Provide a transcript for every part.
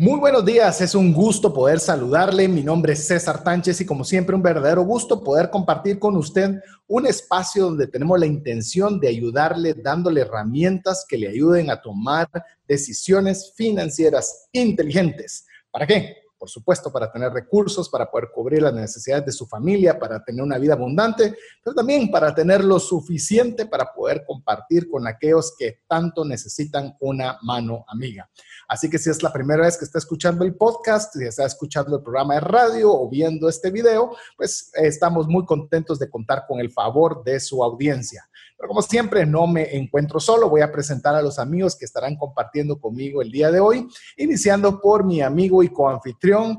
Muy buenos días, es un gusto poder saludarle. Mi nombre es César Tánchez y como siempre un verdadero gusto poder compartir con usted un espacio donde tenemos la intención de ayudarle dándole herramientas que le ayuden a tomar decisiones financieras inteligentes. ¿Para qué? por supuesto, para tener recursos, para poder cubrir las necesidades de su familia, para tener una vida abundante, pero también para tener lo suficiente para poder compartir con aquellos que tanto necesitan una mano amiga. Así que si es la primera vez que está escuchando el podcast, si está escuchando el programa de radio o viendo este video, pues eh, estamos muy contentos de contar con el favor de su audiencia. Pero como siempre, no me encuentro solo. Voy a presentar a los amigos que estarán compartiendo conmigo el día de hoy, iniciando por mi amigo y coanfitrión,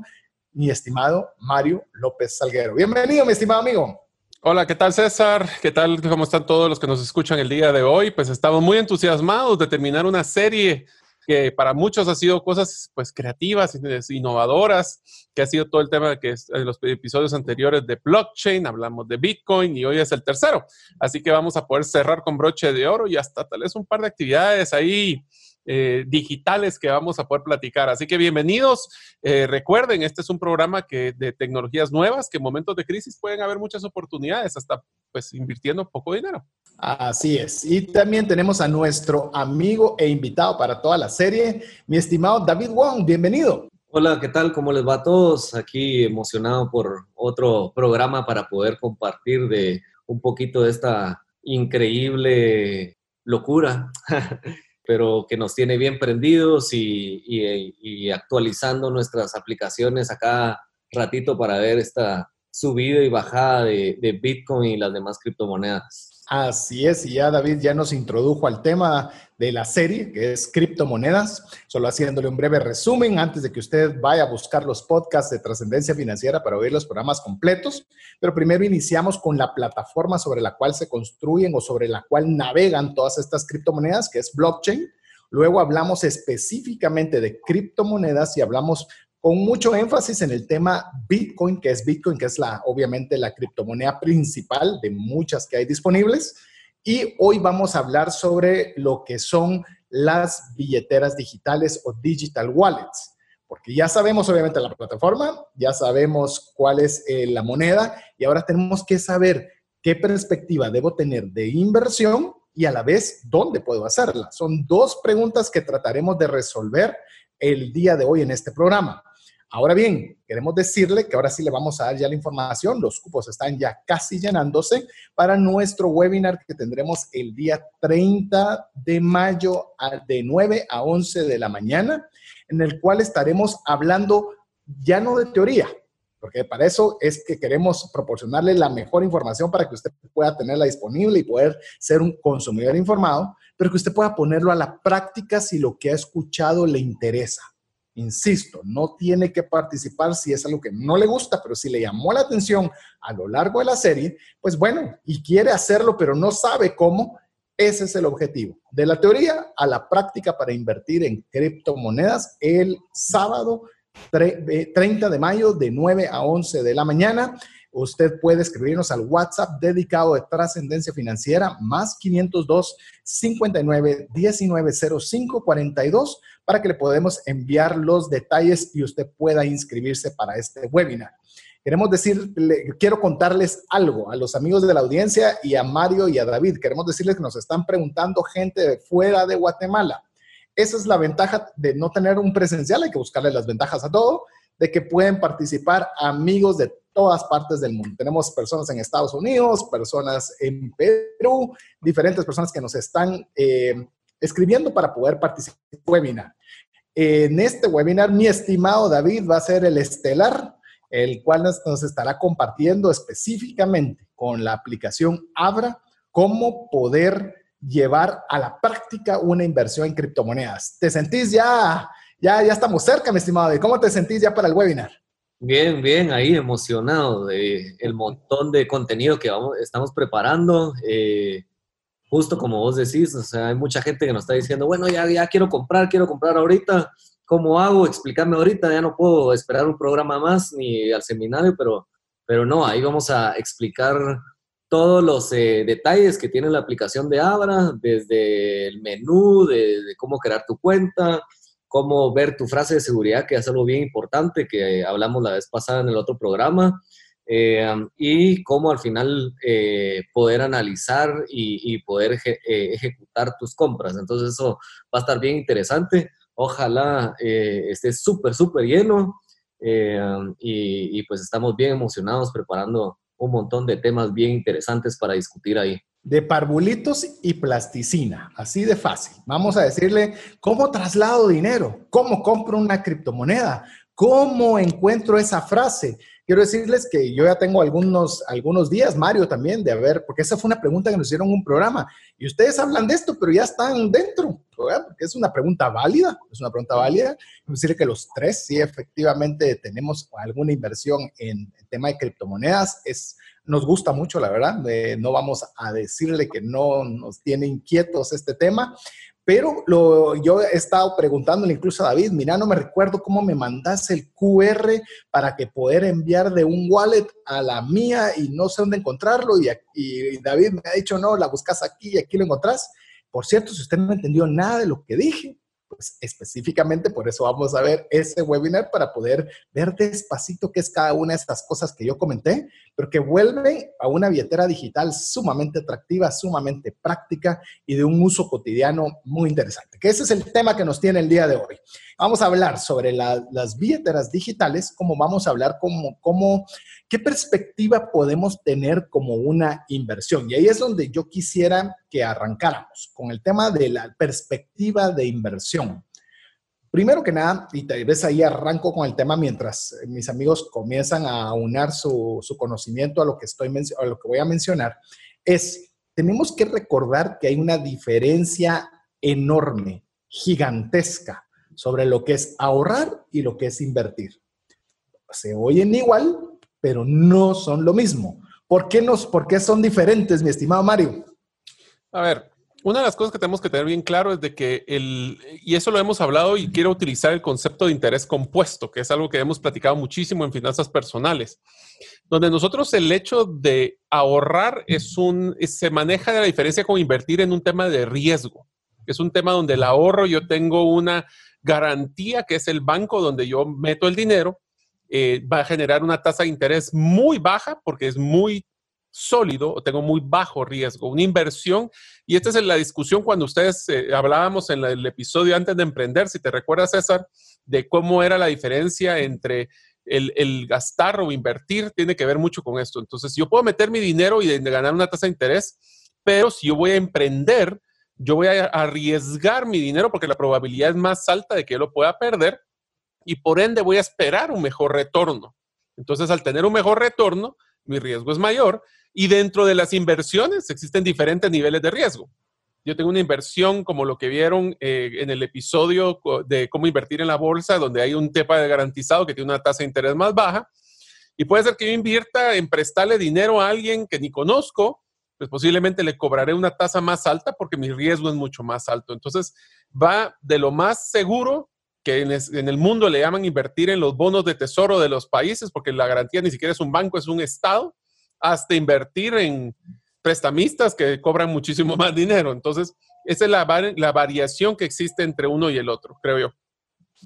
mi estimado Mario López Salguero. Bienvenido, mi estimado amigo. Hola, ¿qué tal César? ¿Qué tal? ¿Cómo están todos los que nos escuchan el día de hoy? Pues estamos muy entusiasmados de terminar una serie que para muchos ha sido cosas pues creativas, innovadoras, que ha sido todo el tema que en los episodios anteriores de blockchain, hablamos de Bitcoin y hoy es el tercero. Así que vamos a poder cerrar con broche de oro y hasta tal vez un par de actividades ahí eh, digitales que vamos a poder platicar. Así que bienvenidos. Eh, recuerden, este es un programa que, de tecnologías nuevas que en momentos de crisis pueden haber muchas oportunidades, hasta pues invirtiendo poco dinero. Así es. Y también tenemos a nuestro amigo e invitado para toda la serie, mi estimado David Wong. Bienvenido. Hola, ¿qué tal? ¿Cómo les va a todos? Aquí emocionado por otro programa para poder compartir de un poquito de esta increíble locura pero que nos tiene bien prendidos y, actualizando nuestras aplicaciones a cada ratito para ver esta subida y bajada de, Bitcoin y las demás criptomonedas. Así es, y ya David ya nos introdujo al tema de la serie, que es criptomonedas, solo haciéndole un breve resumen antes de que usted vaya a buscar los podcasts de trascendencia financiera para oír los programas completos. Pero primero iniciamos con la plataforma sobre la cual se construyen o sobre la cual navegan todas estas criptomonedas, que es blockchain. Luego hablamos específicamente de criptomonedas y hablamos con mucho énfasis en el tema Bitcoin, que es Bitcoin, que es la, obviamente la criptomoneda principal de muchas que hay disponibles. Y hoy vamos a hablar sobre lo que son las billeteras digitales o digital wallets, porque ya sabemos obviamente la plataforma, ya sabemos cuál es eh, la moneda y ahora tenemos que saber qué perspectiva debo tener de inversión y a la vez dónde puedo hacerla. Son dos preguntas que trataremos de resolver el día de hoy en este programa. Ahora bien, queremos decirle que ahora sí le vamos a dar ya la información. Los cupos están ya casi llenándose para nuestro webinar que tendremos el día 30 de mayo de 9 a 11 de la mañana, en el cual estaremos hablando ya no de teoría, porque para eso es que queremos proporcionarle la mejor información para que usted pueda tenerla disponible y poder ser un consumidor informado, pero que usted pueda ponerlo a la práctica si lo que ha escuchado le interesa. Insisto, no tiene que participar si es algo que no le gusta, pero si le llamó la atención a lo largo de la serie, pues bueno, y quiere hacerlo, pero no sabe cómo, ese es el objetivo. De la teoría a la práctica para invertir en criptomonedas el sábado 30 de mayo de 9 a 11 de la mañana. Usted puede escribirnos al WhatsApp dedicado de trascendencia financiera más 502 59 19 05 42 para que le podamos enviar los detalles y usted pueda inscribirse para este webinar. Queremos decir, quiero contarles algo a los amigos de la audiencia y a Mario y a David. Queremos decirles que nos están preguntando gente de fuera de Guatemala. Esa es la ventaja de no tener un presencial, hay que buscarle las ventajas a todo, de que pueden participar amigos de todas partes del mundo. Tenemos personas en Estados Unidos, personas en Perú, diferentes personas que nos están eh, escribiendo para poder participar en el webinar. En este webinar, mi estimado David va a ser el estelar, el cual nos, estará compartiendo específicamente con la aplicación Abra cómo poder llevar a la práctica una inversión en criptomonedas. ¿Te sentís ya, ya, ya estamos cerca, mi estimado David? ¿Cómo te sentís ya para el webinar? Bien, bien, ahí emocionado de el montón de contenido que vamos, estamos preparando. Eh, justo como vos decís, o sea, hay mucha gente que nos está diciendo, bueno, ya, ya quiero comprar, quiero comprar ahorita. ¿Cómo hago? Explícame ahorita, ya no puedo esperar un programa más ni al seminario, pero, pero no, ahí vamos a explicar todos los eh, detalles que tiene la aplicación de Abra, desde el menú, de, de cómo crear tu cuenta, cómo ver tu frase de seguridad, que es algo bien importante que hablamos la vez pasada en el otro programa, eh, y cómo al final eh, poder analizar y, poder eh, ejecutar tus compras. Entonces eso va a estar bien interesante. Ojalá esté súper, súper lleno y, y pues estamos bien emocionados preparando un montón de temas bien interesantes para discutir ahí de parvulitos y plasticina, así de fácil. Vamos a decirle cómo traslado dinero, cómo compro una criptomoneda, cómo encuentro esa frase. Quiero decirles que yo ya tengo algunos, algunos días, Mario también, de haber, porque esa fue una pregunta que nos hicieron en un programa y ustedes hablan de esto, pero ya están dentro, porque es una pregunta válida, es una pregunta válida. Decirle que los tres sí efectivamente tenemos alguna inversión en el tema de criptomonedas. Es nos gusta mucho, la verdad. no vamos a decirle que no nos tiene inquietos este tema, pero lo, yo he estado preguntándole incluso a David, mira, no me recuerdo cómo me mandas el QR para que poder enviar de un wallet a la mía y no sé dónde encontrarlo. Y, y David me ha dicho, no, la buscas aquí y aquí lo encontrás. Por cierto, si usted no entendió nada de lo que dije, pues específicamente por eso vamos a ver ese webinar para poder ver despacito qué es cada una de estas cosas que yo comenté, pero que vuelve a una billetera digital sumamente atractiva, sumamente práctica y de un uso cotidiano muy interesante. Que ese es el tema que nos tiene el día de hoy. Vamos a hablar sobre las billeteras digitales, como vamos a hablar como, como qué perspectiva podemos tener como una inversión. Y ahí es donde yo quisiera que arrancáramos con el tema de la perspectiva de inversión. Primero que nada, y tal vez ahí arranco con el tema mientras mis amigos comienzan a unar su, conocimiento a lo, que estoy, a lo que voy a mencionar, es, tenemos que recordar que hay una diferencia enorme, gigantesca, sobre lo que es ahorrar y lo que es invertir. Se oyen igual, pero no son lo mismo. ¿Por qué, nos, ¿Por qué son diferentes, mi estimado Mario? A ver, una de las cosas que tenemos que tener bien claro es de que el, y eso lo hemos hablado y quiero utilizar el concepto de interés compuesto, que es algo que hemos platicado muchísimo en finanzas personales, donde nosotros el hecho de ahorrar es un, se maneja de la diferencia con invertir en un tema de riesgo. Es un tema donde el ahorro yo tengo una garantía que es el banco donde yo meto el dinero, eh, va a generar una tasa de interés muy baja porque es muy sólido o tengo muy bajo riesgo, una inversión. Y esta es la discusión cuando ustedes eh, hablábamos en el episodio antes de emprender, si te recuerdas, César, de cómo era la diferencia entre el, gastar o invertir, tiene que ver mucho con esto. Entonces, yo puedo meter mi dinero y ganar una tasa de interés, pero si yo voy a emprender, yo voy a arriesgar mi dinero porque la probabilidad es más alta de que yo lo pueda perder y por ende voy a esperar un mejor retorno. Entonces, al tener un mejor retorno, mi riesgo es mayor y dentro de las inversiones existen diferentes niveles de riesgo. Yo tengo una inversión como lo que vieron eh, en el episodio de cómo invertir en la bolsa, donde hay un tema de garantizado que tiene una tasa de interés más baja. Y puede ser que yo invierta en prestarle dinero a alguien que ni conozco, pues posiblemente le cobraré una tasa más alta porque mi riesgo es mucho más alto. Entonces, va de lo más seguro que en, el mundo le llaman invertir en los bonos de tesoro de los países, porque la garantía ni siquiera es un banco, es un Estado hasta invertir en prestamistas que cobran muchísimo más dinero. Entonces, esa es la, la variación que existe entre uno y el otro, creo yo.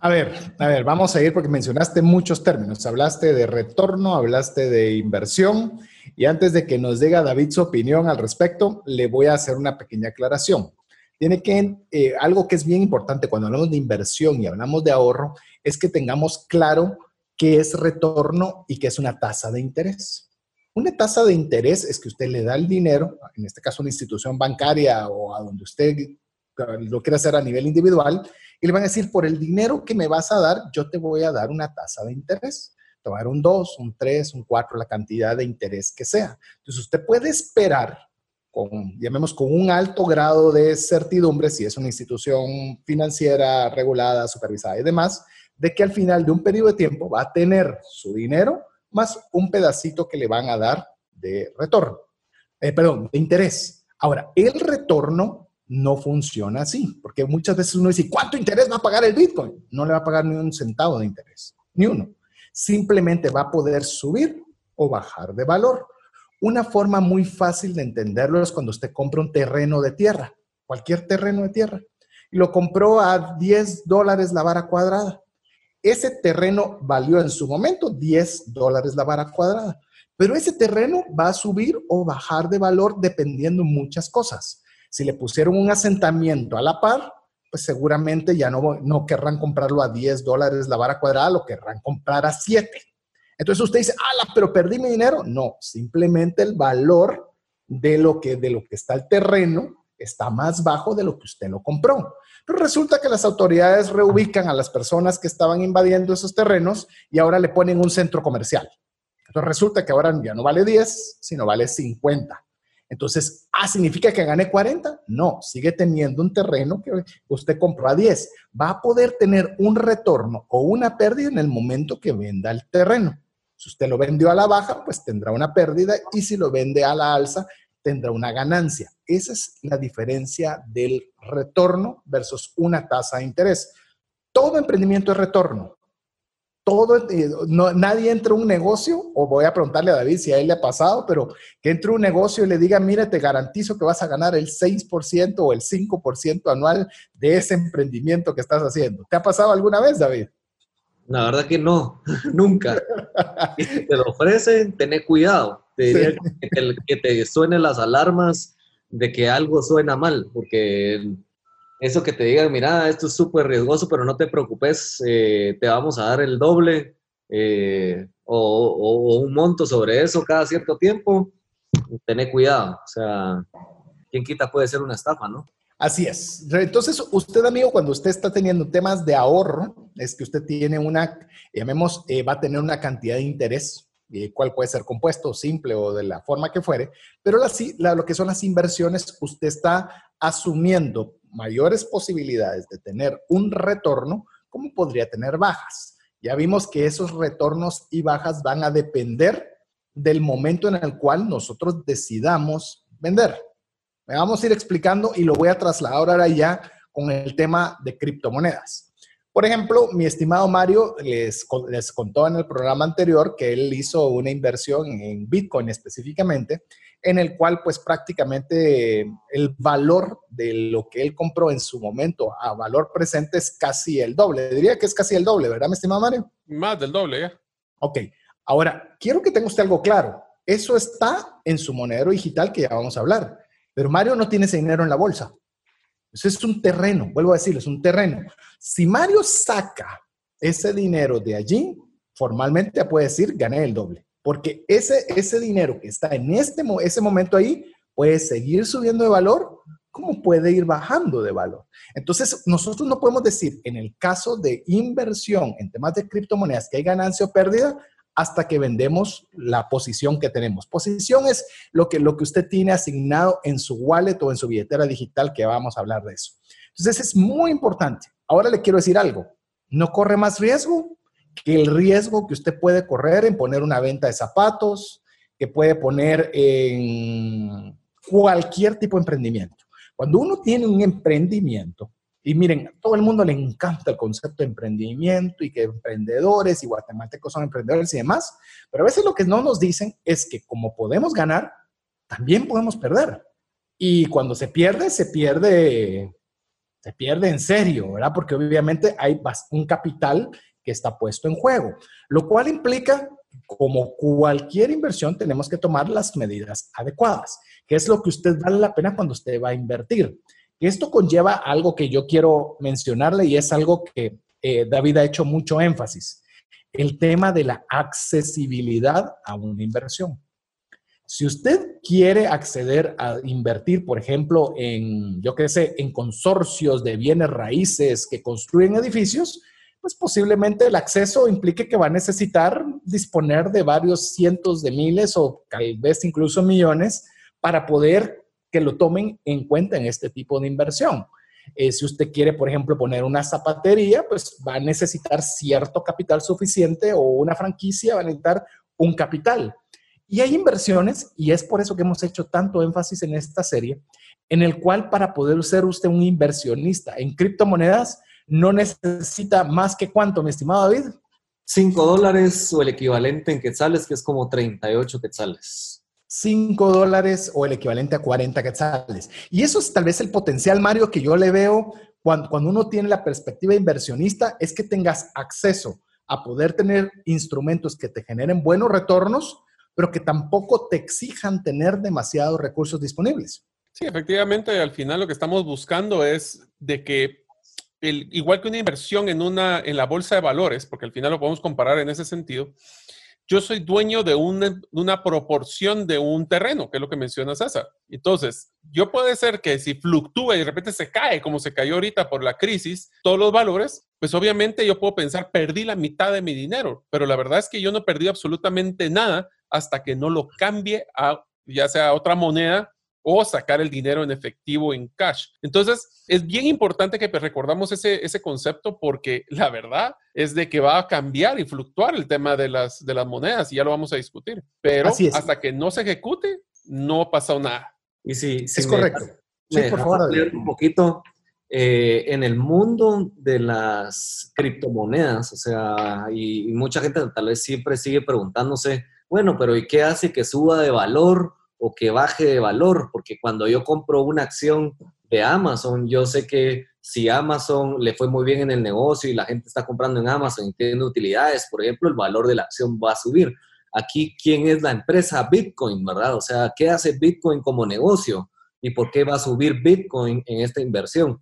A ver, a ver, vamos a ir porque mencionaste muchos términos. Hablaste de retorno, hablaste de inversión y antes de que nos diga David su opinión al respecto, le voy a hacer una pequeña aclaración. Tiene que, eh, algo que es bien importante cuando hablamos de inversión y hablamos de ahorro, es que tengamos claro qué es retorno y qué es una tasa de interés. Una tasa de interés es que usted le da el dinero, en este caso una institución bancaria o a donde usted lo quiera hacer a nivel individual, y le van a decir, por el dinero que me vas a dar, yo te voy a dar una tasa de interés. Dar un 2, un 3, un 4, la cantidad de interés que sea. Entonces usted puede esperar con, llamemos, con un alto grado de certidumbre, si es una institución financiera regulada, supervisada y demás, de que al final de un periodo de tiempo va a tener su dinero más un pedacito que le van a dar de retorno, eh, perdón, de interés. Ahora, el retorno no funciona así, porque muchas veces uno dice, ¿cuánto interés va a pagar el Bitcoin? No le va a pagar ni un centavo de interés, ni uno. Simplemente va a poder subir o bajar de valor. Una forma muy fácil de entenderlo es cuando usted compra un terreno de tierra, cualquier terreno de tierra, y lo compró a 10 dólares la vara cuadrada. Ese terreno valió en su momento 10 dólares la vara cuadrada, pero ese terreno va a subir o bajar de valor dependiendo muchas cosas. Si le pusieron un asentamiento a la par, pues seguramente ya no, no querrán comprarlo a 10 dólares la vara cuadrada, lo querrán comprar a 7. Entonces usted dice, ala, pero perdí mi dinero. No, simplemente el valor de lo que, de lo que está el terreno está más bajo de lo que usted lo compró. Pero resulta que las autoridades reubican a las personas que estaban invadiendo esos terrenos y ahora le ponen un centro comercial. Entonces resulta que ahora ya no vale 10, sino vale 50. Entonces, ¿ah, significa que gane 40? No, sigue teniendo un terreno que usted compró a 10. Va a poder tener un retorno o una pérdida en el momento que venda el terreno. Si usted lo vendió a la baja, pues tendrá una pérdida y si lo vende a la alza, tendrá una ganancia. Esa es la diferencia del retorno versus una tasa de interés. Todo emprendimiento es retorno. Todo, eh, nadie entra a un negocio, o voy a preguntarle a David si a él le ha pasado, pero que entre un negocio y le diga, mira, te garantizo que vas a ganar el 6% o el 5% anual de ese emprendimiento que estás haciendo. ¿Te ha pasado alguna vez, David? La verdad que no, nunca. si te lo ofrecen, tené cuidado. Te diría que, te, suenen las alarmas de que algo suena mal, porque eso que te digan, mira, esto es súper riesgoso, pero no te preocupes, eh, te vamos a dar el doble eh, o, un monto sobre eso cada cierto tiempo, tené cuidado. O sea, quien quita puede ser una estafa, ¿no? Así es. Entonces, usted, amigo, cuando usted está teniendo temas de ahorro, es que usted tiene una, llamemos, eh, va a tener una cantidad de interés, eh, cual puede ser compuesto, simple o de la forma que fuere, pero lo que son las inversiones, usted está asumiendo mayores posibilidades de tener un retorno, como podría tener bajas. Ya vimos que esos retornos y bajas van a depender del momento en el cual nosotros decidamos vender. Me vamos a ir explicando y lo voy a trasladar ahora ya con el tema de criptomonedas. Por ejemplo, mi estimado Mario les, les contó en el programa anterior que él hizo una inversión en Bitcoin específicamente, en el cual pues prácticamente el valor de lo que él compró en su momento a valor presente es casi el doble. Diría que es casi el doble, ¿verdad, mi estimado Mario? Más del doble, ya. Ok, ahora quiero que tenga usted algo claro. Eso está en su monedero digital que ya vamos a hablar. Pero Mario no tiene ese dinero en la bolsa. Eso es un terreno, vuelvo a decirles, es un terreno. Si Mario saca ese dinero de allí, formalmente puede decir, gané el doble. Porque ese, ese dinero que está en este, ese momento ahí puede seguir subiendo de valor, como puede ir bajando de valor. Entonces, nosotros no podemos decir, en el caso de inversión en temas de criptomonedas, que hay ganancia o pérdida, hasta que vendemos la posición que tenemos. Posición es lo que, lo que usted tiene asignado en su wallet o en su billetera digital, que vamos a hablar de eso. Entonces es muy importante. Ahora le quiero decir algo. No corre más riesgo que el riesgo que usted puede correr en poner una venta de zapatos, que puede poner en cualquier tipo de emprendimiento. Cuando uno tiene un emprendimiento, y miren, a todo el mundo le encanta el concepto de emprendimiento y que emprendedores y guatemaltecos son emprendedores y demás, pero a veces lo que no nos dicen es que como podemos ganar, también podemos perder. Y cuando se pierde, se pierde, se pierde en serio, ¿verdad? Porque obviamente hay un capital que está puesto en juego, lo cual implica, como cualquier inversión, tenemos que tomar las medidas adecuadas, que es lo que usted vale la pena cuando usted va a invertir. Esto conlleva algo que yo quiero mencionarle y es algo que eh, David ha hecho mucho énfasis, el tema de la accesibilidad a una inversión. Si usted quiere acceder a invertir, por ejemplo, en, yo qué sé, en consorcios de bienes raíces que construyen edificios, pues posiblemente el acceso implique que va a necesitar disponer de varios cientos de miles o tal vez incluso millones para poder que lo tomen en cuenta en este tipo de inversión. Eh, si usted quiere, por ejemplo, poner una zapatería, pues va a necesitar cierto capital suficiente o una franquicia va a necesitar un capital. Y hay inversiones, y es por eso que hemos hecho tanto énfasis en esta serie, en el cual para poder ser usted un inversionista en criptomonedas, no necesita más que cuánto, mi estimado David. 5 dólares o el equivalente en quetzales, que es como 38 quetzales. 5 dólares o el equivalente a 40 quetzales. Y eso es tal vez el potencial, Mario, que yo le veo cuando, cuando uno tiene la perspectiva inversionista, es que tengas acceso a poder tener instrumentos que te generen buenos retornos, pero que tampoco te exijan tener demasiados recursos disponibles. Sí, efectivamente, al final lo que estamos buscando es de que, el, igual que una inversión en, una, en la bolsa de valores, porque al final lo podemos comparar en ese sentido, yo soy dueño de una, proporción de un terreno, que es lo que menciona César. Entonces, yo puede ser que si fluctúa y de repente se cae, como se cayó ahorita por la crisis, todos los valores, pues obviamente yo puedo pensar, perdí la mitad de mi dinero, pero la verdad es que yo no perdí absolutamente nada hasta que no lo cambie a ya sea otra moneda o sacar el dinero en efectivo en cash. Entonces, es bien importante que recordamos ese, ese concepto porque la verdad es de que va a cambiar y fluctuar el tema de las, de las monedas y ya lo vamos a discutir. Pero hasta que no se ejecute, no ha pasado nada. Y sí, es correcto. sí, por favor. Un poquito. Eh, en el mundo de las criptomonedas, o sea, y, y mucha gente tal vez siempre sigue preguntándose, bueno, pero ¿y qué hace que suba de valor? O que baje de valor, porque cuando yo compro una acción de Amazon, yo sé que si Amazon le fue muy bien en el negocio y la gente está comprando en Amazon y tiene utilidades, por ejemplo, el valor de la acción va a subir. Aquí, ¿quién es la empresa? Bitcoin, ¿verdad? O sea, ¿qué hace Bitcoin como negocio? ¿Y por qué va a subir Bitcoin en esta inversión?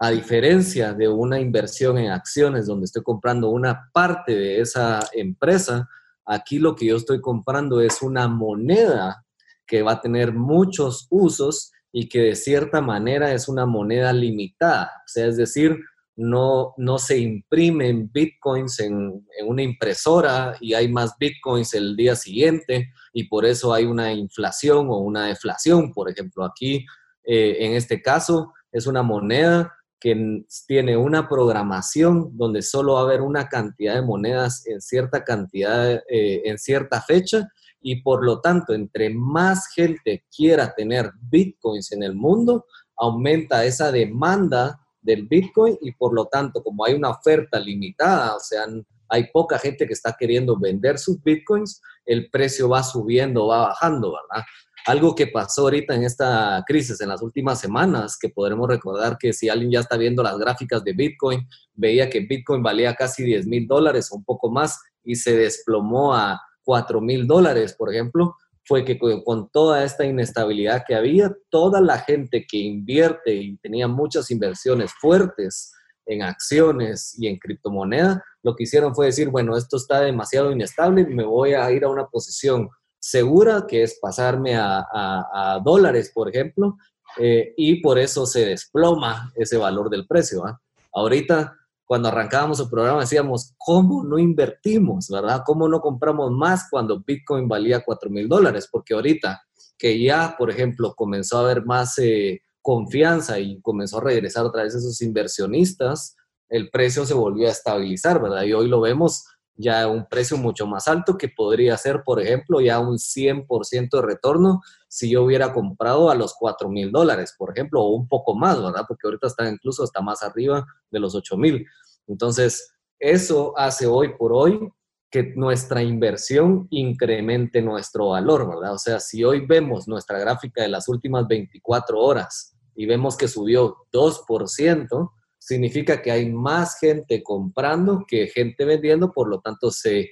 A diferencia de una inversión en acciones donde estoy comprando una parte de esa empresa, aquí lo que yo estoy comprando es una moneda que va a tener muchos usos y que de cierta manera es una moneda limitada. O sea, es decir, no, no se imprimen bitcoins en, una impresora y hay más bitcoins el día siguiente y por eso hay una inflación o una deflación. Por ejemplo, aquí, eh, en este caso, es una moneda que tiene una programación donde solo va a haber una cantidad de monedas en cierta cantidad, eh, en cierta fecha y por lo tanto, entre más gente quiera tener bitcoins en el mundo, aumenta esa demanda del bitcoin y por lo tanto, como hay una oferta limitada, o sea, hay poca gente que está queriendo vender sus bitcoins, el precio va subiendo, va bajando, ¿verdad? Algo que pasó ahorita en esta crisis, en las últimas semanas, que podremos recordar que si alguien ya está viendo las gráficas de Bitcoin, veía que Bitcoin valía casi 10 mil dólares o un poco más y se desplomó a 4 mil dólares, por ejemplo, fue que con toda esta inestabilidad que había, toda la gente que invierte y tenía muchas inversiones fuertes en acciones y en criptomoneda, lo que hicieron fue decir, bueno, esto está demasiado inestable, me voy a ir a una posición segura, que es pasarme a, dólares, por ejemplo, eh, y por eso se desploma ese valor del precio. ¿ah? Ahorita cuando arrancábamos el programa decíamos, ¿cómo no invertimos, verdad? ¿Cómo no compramos más cuando Bitcoin valía 4 mil dólares? Porque ahorita que ya, por ejemplo, comenzó a haber más eh, confianza y comenzó a regresar otra vez esos inversionistas, el precio se volvió a estabilizar, ¿verdad? Y hoy lo vemos ya a un precio mucho más alto que podría ser, por ejemplo, ya un 100% de retorno si yo hubiera comprado a los 4 mil dólares, por ejemplo, o un poco más, ¿verdad? Porque ahorita está incluso hasta más arriba de los 8 mil. Entonces, eso hace hoy por hoy que nuestra inversión incremente nuestro valor, ¿verdad? O sea, si hoy vemos nuestra gráfica de las últimas 24 horas y vemos que subió 2%, significa que hay más gente comprando que gente vendiendo, por lo tanto se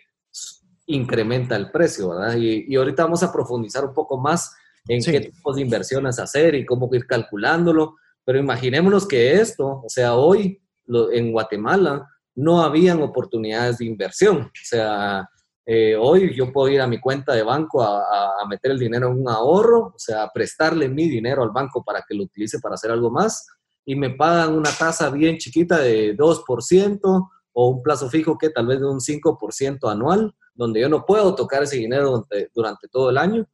incrementa el precio, ¿verdad? Y, y ahorita vamos a profundizar un poco más en qué tipos de inversiones hacer y cómo ir calculándolo. Pero imaginémonos que esto, o sea, hoy en Guatemala no habían oportunidades de inversión. O sea, eh, hoy yo puedo ir a mi cuenta de banco a, a, meter el dinero en un ahorro, o sea, prestarle mi dinero al banco para que lo utilice para hacer algo más y me pagan una tasa bien chiquita de 2% o un plazo fijo que tal vez de un 5% anual, donde yo no puedo tocar ese dinero durante, todo el año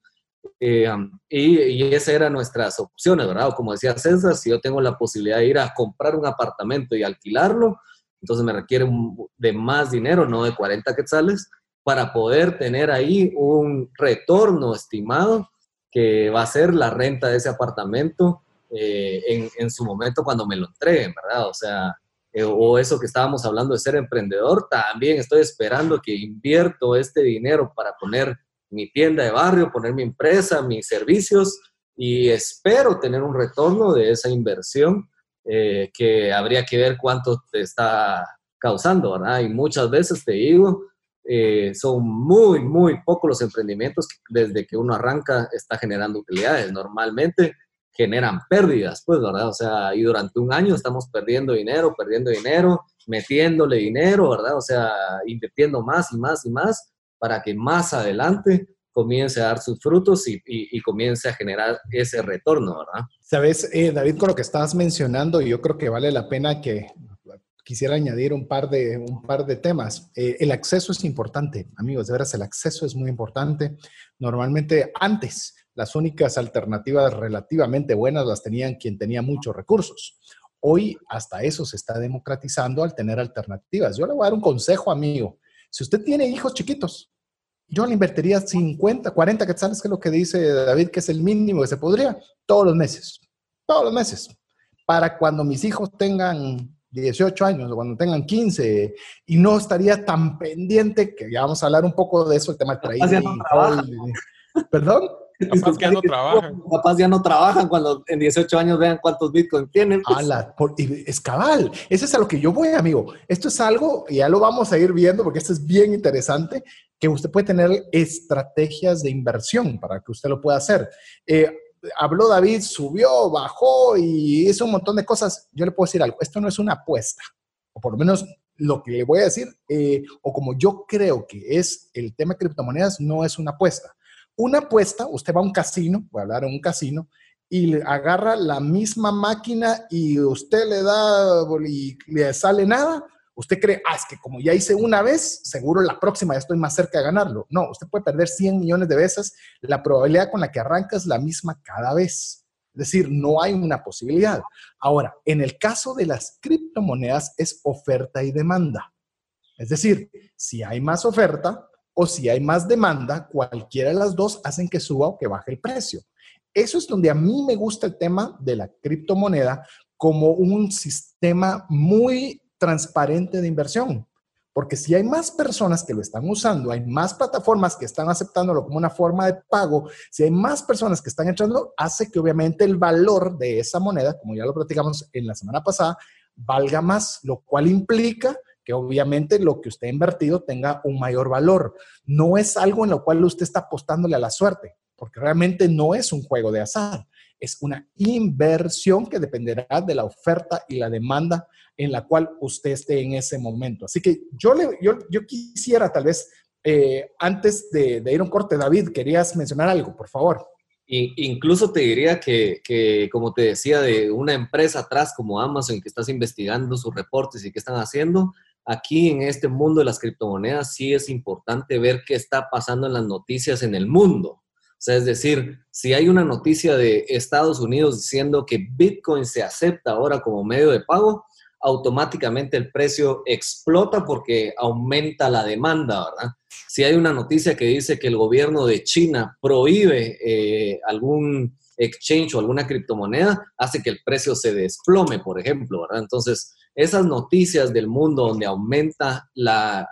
Eh, y, y esas eran nuestras opciones, ¿verdad? O como decía César, si yo tengo la posibilidad de ir a comprar un apartamento y alquilarlo, entonces me requiere de más dinero, no de 40 quetzales, para poder tener ahí un retorno estimado que va a ser la renta de ese apartamento eh, en, en, su momento cuando me lo entreguen, ¿verdad? O sea, eh, o eso que estábamos hablando de ser emprendedor, también estoy esperando que invierto este dinero para poner mi tienda de barrio, poner mi empresa, mis servicios y espero tener un retorno de esa inversión eh, que habría que ver cuánto te está causando, ¿verdad? Y muchas veces te digo, eh, son muy, muy pocos los emprendimientos que desde que uno arranca está generando utilidades. Normalmente generan pérdidas, pues, ¿verdad? O sea, y durante un año estamos perdiendo dinero, perdiendo dinero, metiéndole dinero, ¿verdad? O sea, invirtiendo más y más y más para que más adelante comience a dar sus frutos y, y, comience a generar ese retorno, ¿verdad? Sabes, eh, David, con lo que estabas mencionando, yo creo que vale la pena que quisiera añadir un par de, un par de temas. Eh, el acceso es importante, amigos, de veras, el acceso es muy importante. Normalmente antes las únicas alternativas relativamente buenas las tenían quien tenía muchos recursos. Hoy hasta eso se está democratizando al tener alternativas. Yo le voy a dar un consejo, amigo. Si usted tiene hijos chiquitos, yo le invertiría 50, 40 quetzales, que es lo que dice David, que es el mínimo que se podría, todos los meses. Todos los meses. Para cuando mis hijos tengan 18 años o cuando tengan 15 y no estaría tan pendiente, que ya vamos a hablar un poco de eso, el tema del. ¿Perdón? Capaz ya no trabajan. Capaz ya no trabajan cuando en 18 años vean cuántos bitcoins tienen. Pues. es cabal. Eso es a lo que yo voy, amigo. Esto es algo, y ya lo vamos a ir viendo porque esto es bien interesante, que usted puede tener estrategias de inversión para que usted lo pueda hacer. Eh, habló David, subió, bajó y hizo un montón de cosas. Yo le puedo decir algo, esto no es una apuesta, o por lo menos lo que le voy a decir, eh, o como yo creo que es el tema de criptomonedas, no es una apuesta. Una apuesta, usted va a un casino, voy a hablar en un casino, y agarra la misma máquina y usted le da y le sale nada, usted cree, ah, es que como ya hice una vez, seguro la próxima ya estoy más cerca de ganarlo. No, usted puede perder 100 millones de veces, la probabilidad con la que arranca es la misma cada vez. Es decir, no hay una posibilidad. Ahora, en el caso de las criptomonedas es oferta y demanda. Es decir, si hay más oferta, o si hay más demanda, cualquiera de las dos hacen que suba o que baje el precio. Eso es donde a mí me gusta el tema de la criptomoneda como un sistema muy transparente de inversión. Porque si hay más personas que lo están usando, hay más plataformas que están aceptándolo como una forma de pago, si hay más personas que están entrando, hace que obviamente el valor de esa moneda, como ya lo platicamos en la semana pasada, valga más, lo cual implica que obviamente lo que usted ha invertido tenga un mayor valor. No es algo en lo cual usted está apostándole a la suerte, porque realmente no es un juego de azar, es una inversión que dependerá de la oferta y la demanda en la cual usted esté en ese momento. Así que yo, le, yo, quisiera tal vez, eh, antes de, ir a un corte, David, querías mencionar algo, por favor. Incluso te diría que, que, como te decía, de una empresa atrás como Amazon que estás investigando sus reportes y qué están haciendo, aquí en este mundo de las criptomonedas sí es importante ver qué está pasando en las noticias en el mundo. O sea, es decir, si hay una noticia de Estados Unidos diciendo que Bitcoin se acepta ahora como medio de pago, automáticamente el precio explota porque aumenta la demanda, ¿verdad? Si hay una noticia que dice que el gobierno de China prohíbe eh, algún exchange o alguna criptomoneda, hace que el precio se desplome, por ejemplo, ¿verdad? Entonces, esas noticias del mundo donde aumenta la,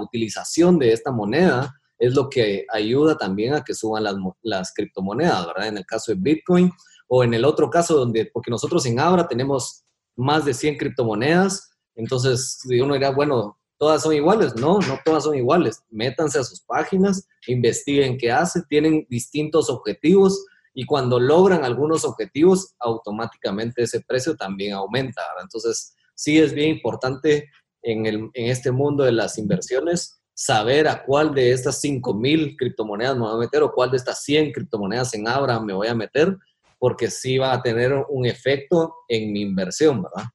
utilización de esta moneda es lo que ayuda también a que suban las, las, criptomonedas, ¿verdad? En el caso de Bitcoin o en el otro caso donde, porque nosotros en Abra tenemos más de 100 criptomonedas, entonces uno dirá, bueno, todas son iguales. No, no todas son iguales. Métanse a sus páginas, investiguen qué hace, tienen distintos objetivos y cuando logran algunos objetivos, automáticamente ese precio también aumenta. ¿verdad? Entonces, sí es bien importante en, el, en este mundo de las inversiones saber a cuál de estas 5.000 criptomonedas me voy a meter o cuál de estas 100 criptomonedas en Abra me voy a meter, porque sí va a tener un efecto en mi inversión, ¿verdad?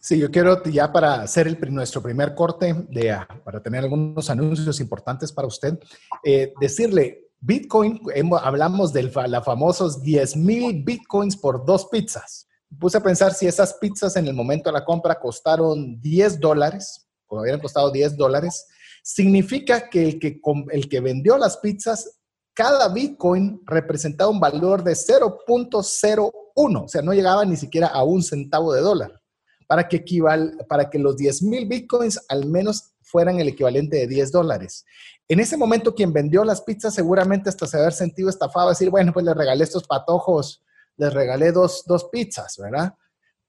Sí, yo quiero ya para hacer el, nuestro primer corte, de, para tener algunos anuncios importantes para usted, eh, decirle, Bitcoin, hablamos de los famosos 10 mil Bitcoins por dos pizzas. Puse a pensar si esas pizzas en el momento de la compra costaron 10 dólares, o hubieran costado 10 dólares, significa que el que, el que vendió las pizzas, cada Bitcoin representaba un valor de 0.01, o sea, no llegaba ni siquiera a un centavo de dólar, para que, equival, para que los 10 mil Bitcoins al menos fueran el equivalente de 10 dólares. En ese momento, quien vendió las pizzas seguramente hasta se haber sentido estafado, decir, bueno, pues le regalé estos patojos, les regalé dos, dos pizzas, ¿verdad?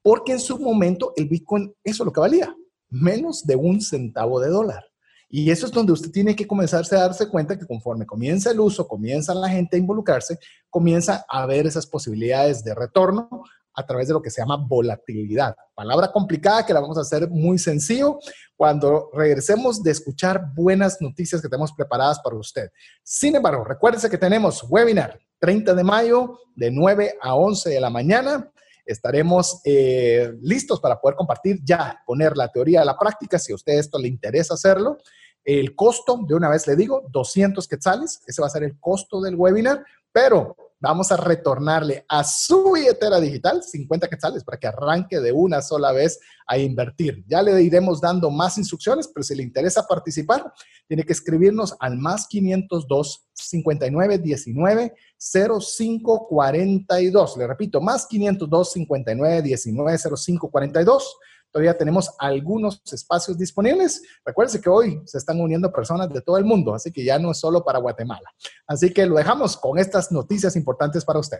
Porque en su momento el Bitcoin, eso es lo que valía, menos de un centavo de dólar. Y eso es donde usted tiene que comenzarse a darse cuenta que conforme comienza el uso, comienza la gente a involucrarse, comienza a ver esas posibilidades de retorno a través de lo que se llama volatilidad. Palabra complicada que la vamos a hacer muy sencillo cuando regresemos de escuchar buenas noticias que tenemos preparadas para usted. Sin embargo, recuérdese que tenemos webinar 30 de mayo de 9 a 11 de la mañana estaremos eh, listos para poder compartir ya, poner la teoría a la práctica, si a usted esto le interesa hacerlo. El costo, de una vez le digo, 200 quetzales, ese va a ser el costo del webinar, pero vamos a retornarle a su billetera digital 50 quetzales para que arranque de una sola vez a invertir. Ya le iremos dando más instrucciones, pero si le interesa participar, tiene que escribirnos al más 502 59 19 05 42. Le repito, más 502 59 19 05 42 todavía tenemos algunos espacios disponibles. Recuerden que hoy se están uniendo personas de todo el mundo, así que ya no es solo para Guatemala. Así que lo dejamos con estas noticias importantes para usted.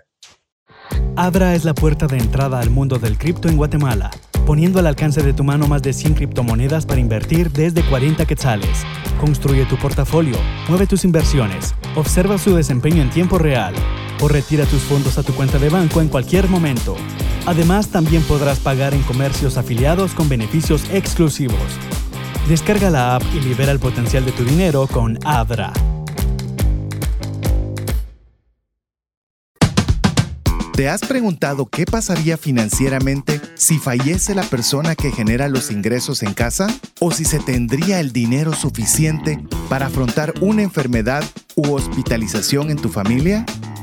Abra es la puerta de entrada al mundo del cripto en Guatemala, poniendo al alcance de tu mano más de 100 criptomonedas para invertir desde 40 quetzales. Construye tu portafolio, mueve tus inversiones, observa su desempeño en tiempo real o retira tus fondos a tu cuenta de banco en cualquier momento. Además, también podrás pagar en comercios afiliados con beneficios exclusivos. Descarga la app y libera el potencial de tu dinero con Abra. ¿Te has preguntado qué pasaría financieramente si fallece la persona que genera los ingresos en casa? ¿O si se tendría el dinero suficiente para afrontar una enfermedad u hospitalización en tu familia?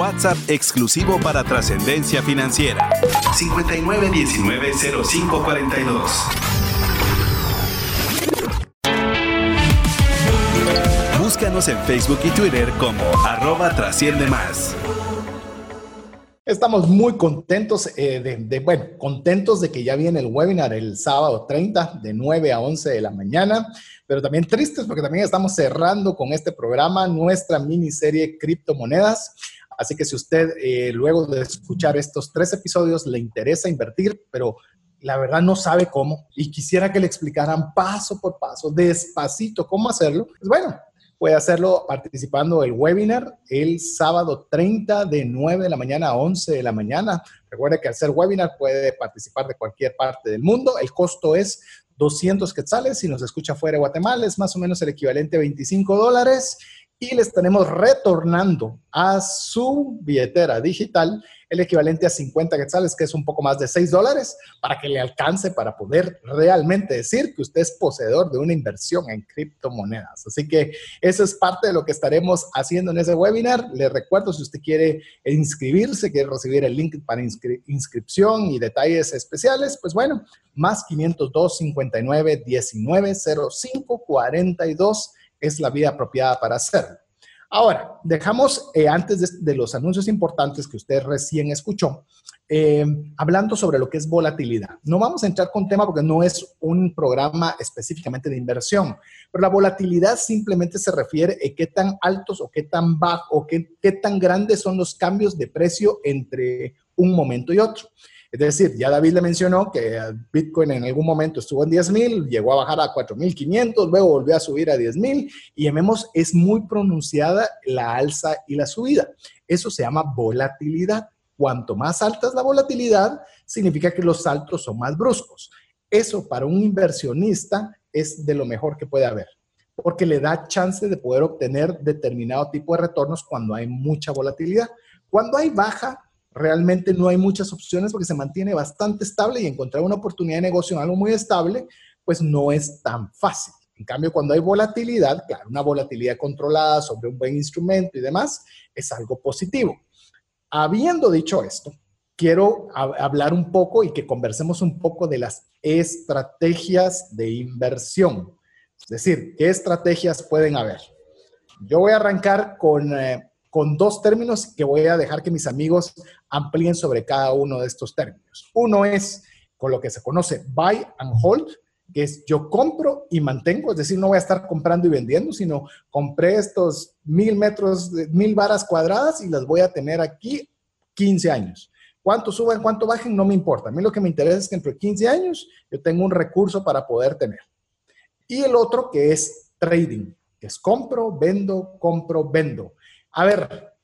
WhatsApp exclusivo para trascendencia financiera. 59190542. Búscanos en Facebook y Twitter como arroba trasciende más. Estamos muy contentos eh, de, bueno, contentos de que ya viene el webinar el sábado 30 de 9 a 11 de la mañana, pero también tristes porque también estamos cerrando con este programa nuestra miniserie Criptomonedas. Así que si usted eh, luego de escuchar estos tres episodios le interesa invertir, pero la verdad no sabe cómo y quisiera que le explicaran paso por paso, despacito, cómo hacerlo, pues bueno, puede hacerlo participando del webinar el sábado 30 de 9 de la mañana a 11 de la mañana. Recuerde que al ser webinar puede participar de cualquier parte del mundo. El costo es 200 quetzales. Si nos escucha fuera de Guatemala, es más o menos el equivalente a 25 dólares y le estaremos retornando a su billetera digital el equivalente a 50 quetzales, que es un poco más de 6 dólares, para que le alcance para poder realmente decir que usted es poseedor de una inversión en criptomonedas. Así que eso es parte de lo que estaremos haciendo en ese webinar. Le recuerdo, si usted quiere inscribirse, quiere recibir el link para inscripción y detalles especiales, pues bueno, más 502 59 19 05 42 es la vía apropiada para hacerlo. Ahora, dejamos eh, antes de, los anuncios importantes que usted recién escuchó, eh, hablando sobre lo que es volatilidad. No vamos a entrar con tema porque no es un programa específicamente de inversión, pero la volatilidad simplemente se refiere a qué tan altos o qué tan bajos o qué, qué tan grandes son los cambios de precio entre un momento y otro. Es decir, ya David le mencionó que Bitcoin en algún momento estuvo en 10 mil, llegó a bajar a 4.500, luego volvió a subir a 10 mil y vemos es muy pronunciada la alza y la subida. Eso se llama volatilidad. Cuanto más alta es la volatilidad, significa que los saltos son más bruscos. Eso para un inversionista es de lo mejor que puede haber, porque le da chance de poder obtener determinado tipo de retornos cuando hay mucha volatilidad. Cuando hay baja, realmente no hay muchas opciones porque se mantiene bastante estable y encontrar una oportunidad de negocio en algo muy estable, pues no es tan fácil. En cambio, cuando hay volatilidad, claro, una volatilidad controlada sobre un buen instrumento y demás, es algo positivo. Habiendo dicho esto, quiero hablar un poco y que conversemos un poco de las estrategias de inversión. Es decir, ¿qué estrategias pueden haber? Yo voy a arrancar con, eh, con dos términos que voy a dejar que mis amigos amplíen sobre cada uno de estos términos. Uno es con lo que se conoce buy and hold, que es yo compro y mantengo, es decir, no voy a estar comprando y vendiendo, sino compré estos mil metros, mil varas cuadradas y las voy a tener aquí 15 años. Cuánto suben, cuánto bajen, no me importa. A mí lo que me interesa es que entre 15 años yo tengo un recurso para poder tener. Y el otro que es trading, que es compro, vendo, compro, vendo. A ver,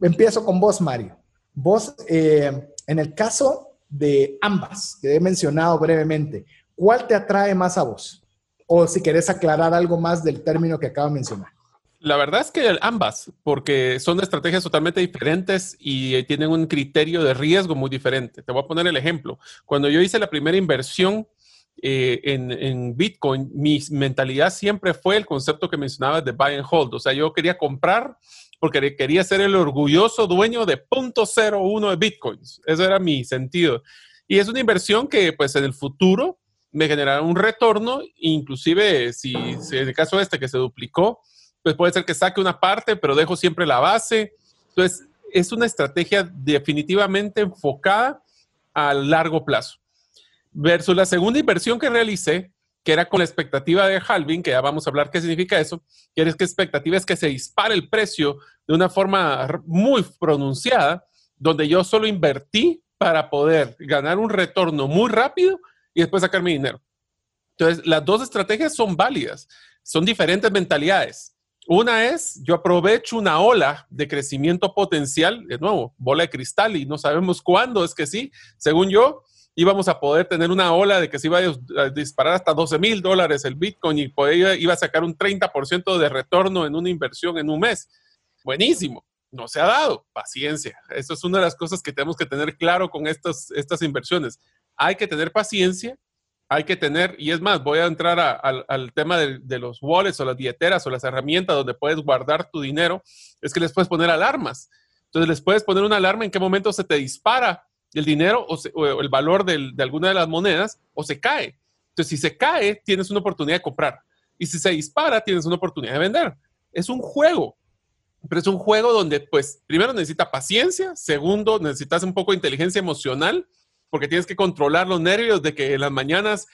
empiezo con vos, Mario. Vos, eh, en el caso de ambas, que he mencionado brevemente, ¿cuál te atrae más a vos? O si querés aclarar algo más del término que acabo de mencionar. La verdad es que ambas, porque son estrategias totalmente diferentes y tienen un criterio de riesgo muy diferente. Te voy a poner el ejemplo. Cuando yo hice la primera inversión eh, en, en, Bitcoin, mi mentalidad siempre fue el concepto que mencionabas de buy and hold. O sea, yo quería comprar porque quería ser el orgulloso dueño de 0.01 de Bitcoins. Eso era mi sentido. Y es una inversión que, pues, en el futuro me generará un retorno, inclusive si, si en el caso este que se duplicó, pues puede ser que saque una parte, pero dejo siempre la base. Entonces, es una estrategia definitivamente enfocada a largo plazo. Versus la segunda inversión que realicé, que era con la expectativa de halving, que ya vamos a hablar qué significa eso, que es que expectativa es que se dispare el precio de una forma muy pronunciada, donde yo solo invertí para poder ganar un retorno muy rápido y después sacar mi dinero. Entonces, las dos estrategias son válidas, son diferentes mentalidades. Una es, yo aprovecho una ola de crecimiento potencial, de nuevo, bola de cristal y no sabemos cuándo, es que sí, según yo, íbamos a poder tener una ola de que se iba a disparar hasta 12 mil dólares el Bitcoin y iba a sacar un 30% de retorno en una inversión en un mes. Buenísimo, no se ha dado, paciencia. Eso es una de las cosas que tenemos que tener claro con estas, estas inversiones. Hay que tener paciencia, hay que tener, y es más, voy a entrar al tema de, los wallets o las billeteras o las herramientas donde puedes guardar tu dinero, es que les puedes poner alarmas. Entonces les puedes poner una alarma en qué momento se te dispara el dinero o, el valor de alguna de las monedas o se cae. Entonces si se cae, tienes una oportunidad de comprar. Y si se dispara, tienes una oportunidad de vender. Es un juego, pero es un juego donde, pues, primero necesita paciencia, segundo, necesitas un poco de inteligencia emocional porque tienes que controlar los nervios de que en las mañanas,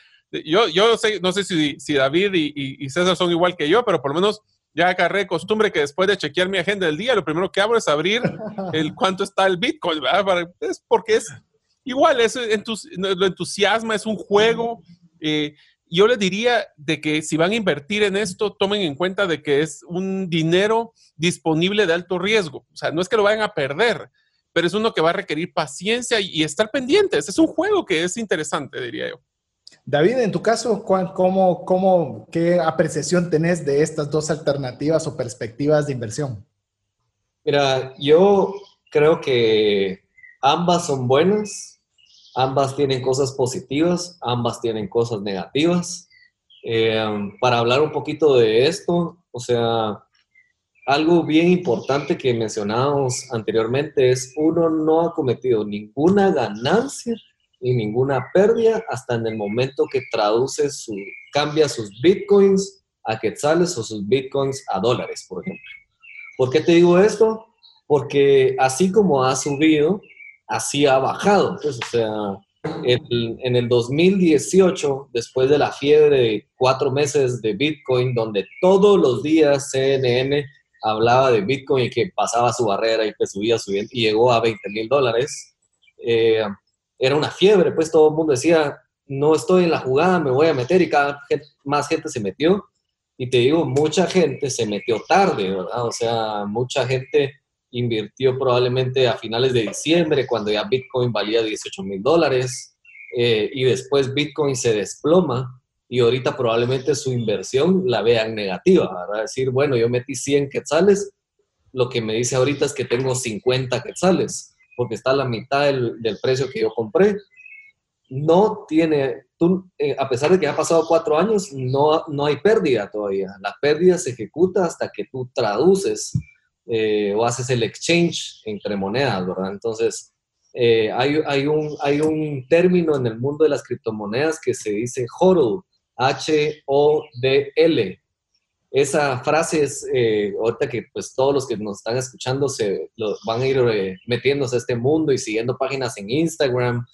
yo, yo no sé si, si David y, César son igual que yo, pero por lo menos ya agarré costumbre que después de chequear mi agenda del día, lo primero que hago es abrir el cuánto está el Bitcoin, ¿verdad? es porque es igual, es lo entusiasma, es un juego. Eh, yo les diría de que si van a invertir en esto, tomen en cuenta de que es un dinero disponible de alto riesgo. O sea, no es que lo vayan a perder, pero es uno que va a requerir paciencia y, estar pendientes. Es un juego que es interesante, diría yo. David, en tu caso, ¿cómo, ¿qué apreciación tenés de estas dos alternativas o perspectivas de inversión? Mira, yo creo que ambas son buenas, ambas tienen cosas positivas, ambas tienen cosas negativas. Eh, para hablar un poquito de esto, o sea, algo bien importante que mencionábamos anteriormente es uno no ha cometido ninguna ganancia ni ninguna pérdida hasta en el momento que traduce su, cambia sus bitcoins a quetzales o sus bitcoins a dólares, por ejemplo. ¿Por qué te digo esto? Porque así como ha subido, así ha bajado. Pues, o sea, en el 2018, después de la fiebre de cuatro meses de Bitcoin, donde todos los días CNN hablaba de Bitcoin y que pasaba su barrera y que subía, subiendo y llegó a 20 mil dólares. Eh, era una fiebre, pues todo el mundo decía, no estoy en la jugada, me voy a meter y cada vez más gente se metió. Y te digo, mucha gente se metió tarde, ¿verdad? O sea, mucha gente invirtió probablemente a finales de diciembre, cuando ya Bitcoin valía 18 mil dólares, eh, y después Bitcoin se desploma y ahorita probablemente su inversión la vean negativa, ¿verdad? Decir, bueno, yo metí 100 quetzales, lo que me dice ahorita es que tengo 50 quetzales, porque está a la mitad del, del precio que yo compré. No tiene, tú, eh, a pesar de que ha pasado cuatro años, no, no hay pérdida todavía. La pérdida se ejecuta hasta que tú traduces eh, o haces el exchange entre monedas, ¿verdad? Entonces, eh, hay, hay, un, hay un término en el mundo de las criptomonedas que se dice HODL, H-O-D-L. Esa frase es, eh, ahorita que pues todos los que nos están escuchando se van a ir metiéndose a este mundo y siguiendo páginas en Instagram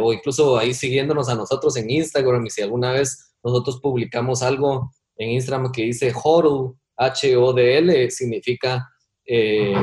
o incluso ahí siguiéndonos a nosotros en Instagram. Y si alguna vez nosotros publicamos algo en Instagram que dice HODL, H-O-D-L, significa eh,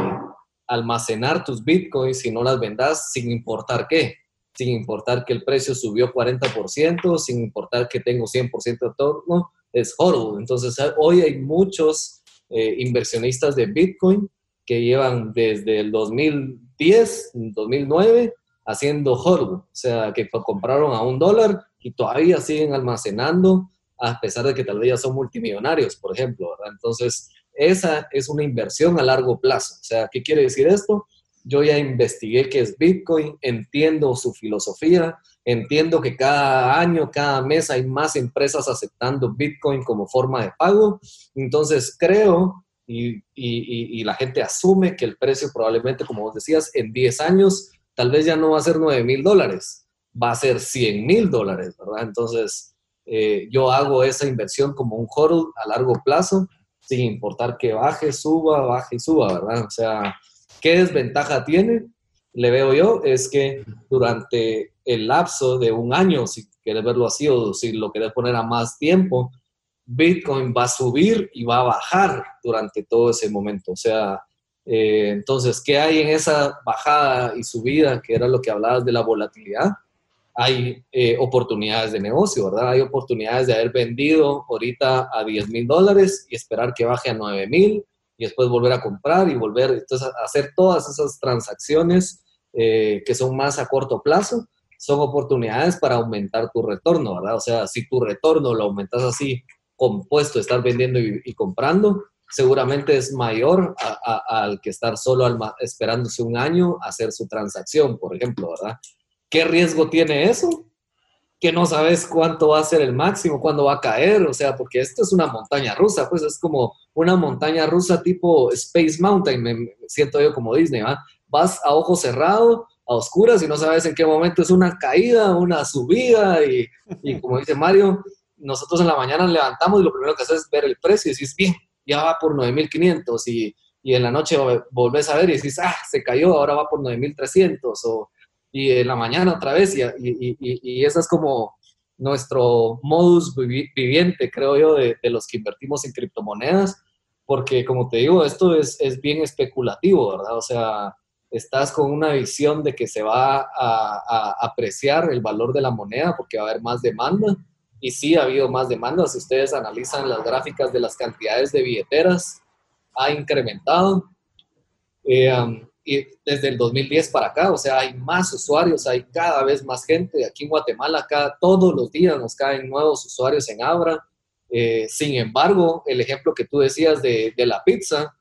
almacenar tus bitcoins y no las vendas sin importar qué, sin importar que el precio subió 40%, sin importar que tengo 100% de torno, es oro. Entonces, hoy hay muchos eh, inversionistas de bitcoin que llevan desde el 2010, 2009, haciendo hold, o sea, que compraron a un dólar y todavía siguen almacenando, a pesar de que tal vez ya son multimillonarios, por ejemplo. Entonces, esa es una inversión a largo plazo. O sea, ¿qué quiere decir esto? Yo ya investigué qué es Bitcoin, entiendo su filosofía, entiendo que cada año, cada mes hay más empresas aceptando Bitcoin como forma de pago. Entonces creo y, y, la gente asume que el precio probablemente, como vos decías, en 10 años tal vez ya no va a ser 9 mil dólares, va a ser 100 mil dólares, ¿verdad? Entonces eh, yo hago esa inversión como un hodl a largo plazo sin importar que baje, suba, baje y suba, ¿verdad? O sea, ¿qué desventaja tiene? Le veo yo es que durante el lapso de un año, si quieres verlo así o si lo quieres poner a más tiempo, Bitcoin va a subir y va a bajar durante todo ese momento. O sea, eh, entonces, ¿qué hay en esa bajada y subida, que era lo que hablabas de la volatilidad? hay eh, oportunidades de negocio, ¿verdad? Hay oportunidades de haber vendido ahorita a 10 mil dólares y esperar que baje a 9 mil y después volver a comprar y volver, entonces, a hacer todas esas transacciones eh, que son más a corto plazo, son oportunidades para aumentar tu retorno, ¿verdad? O sea, si tu retorno lo aumentas así, compuesto, estar vendiendo y, comprando, seguramente es mayor al que estar solo esperándose un año hacer su transacción, por ejemplo, ¿verdad? ¿Qué riesgo tiene eso? Que no sabes cuánto va a ser el máximo, cuándo va a caer, o sea, porque esto es una montaña rusa, pues es como una montaña rusa tipo Space Mountain, me siento yo como Disney, ¿va? Vas a ojo cerrado, a oscuras y no sabes en qué momento es una caída, una subida y, y como dice Mario, nosotros en la mañana levantamos y lo primero que haces es ver el precio y decís, bien, ya va por 9.500 y, y en la noche volvés a ver y decís, ah, se cayó, ahora va por 9.300 o y en la mañana otra vez, y, y, y, ese es como nuestro modus viviente, creo yo, de, de, los que invertimos en criptomonedas, porque como te digo, esto es, es, bien especulativo, ¿verdad? O sea, estás con una visión de que se va a, apreciar el valor de la moneda porque va a haber más demanda, y sí ha habido más demanda, si ustedes analizan las gráficas de las cantidades de billeteras, ha incrementado. Eh, y desde el 2010 para acá, o sea, hay más usuarios, hay cada vez más gente. Aquí en Guatemala, cada, todos los días nos caen nuevos usuarios en Abra. Eh, sin embargo, el ejemplo que tú decías de, de, la pizza,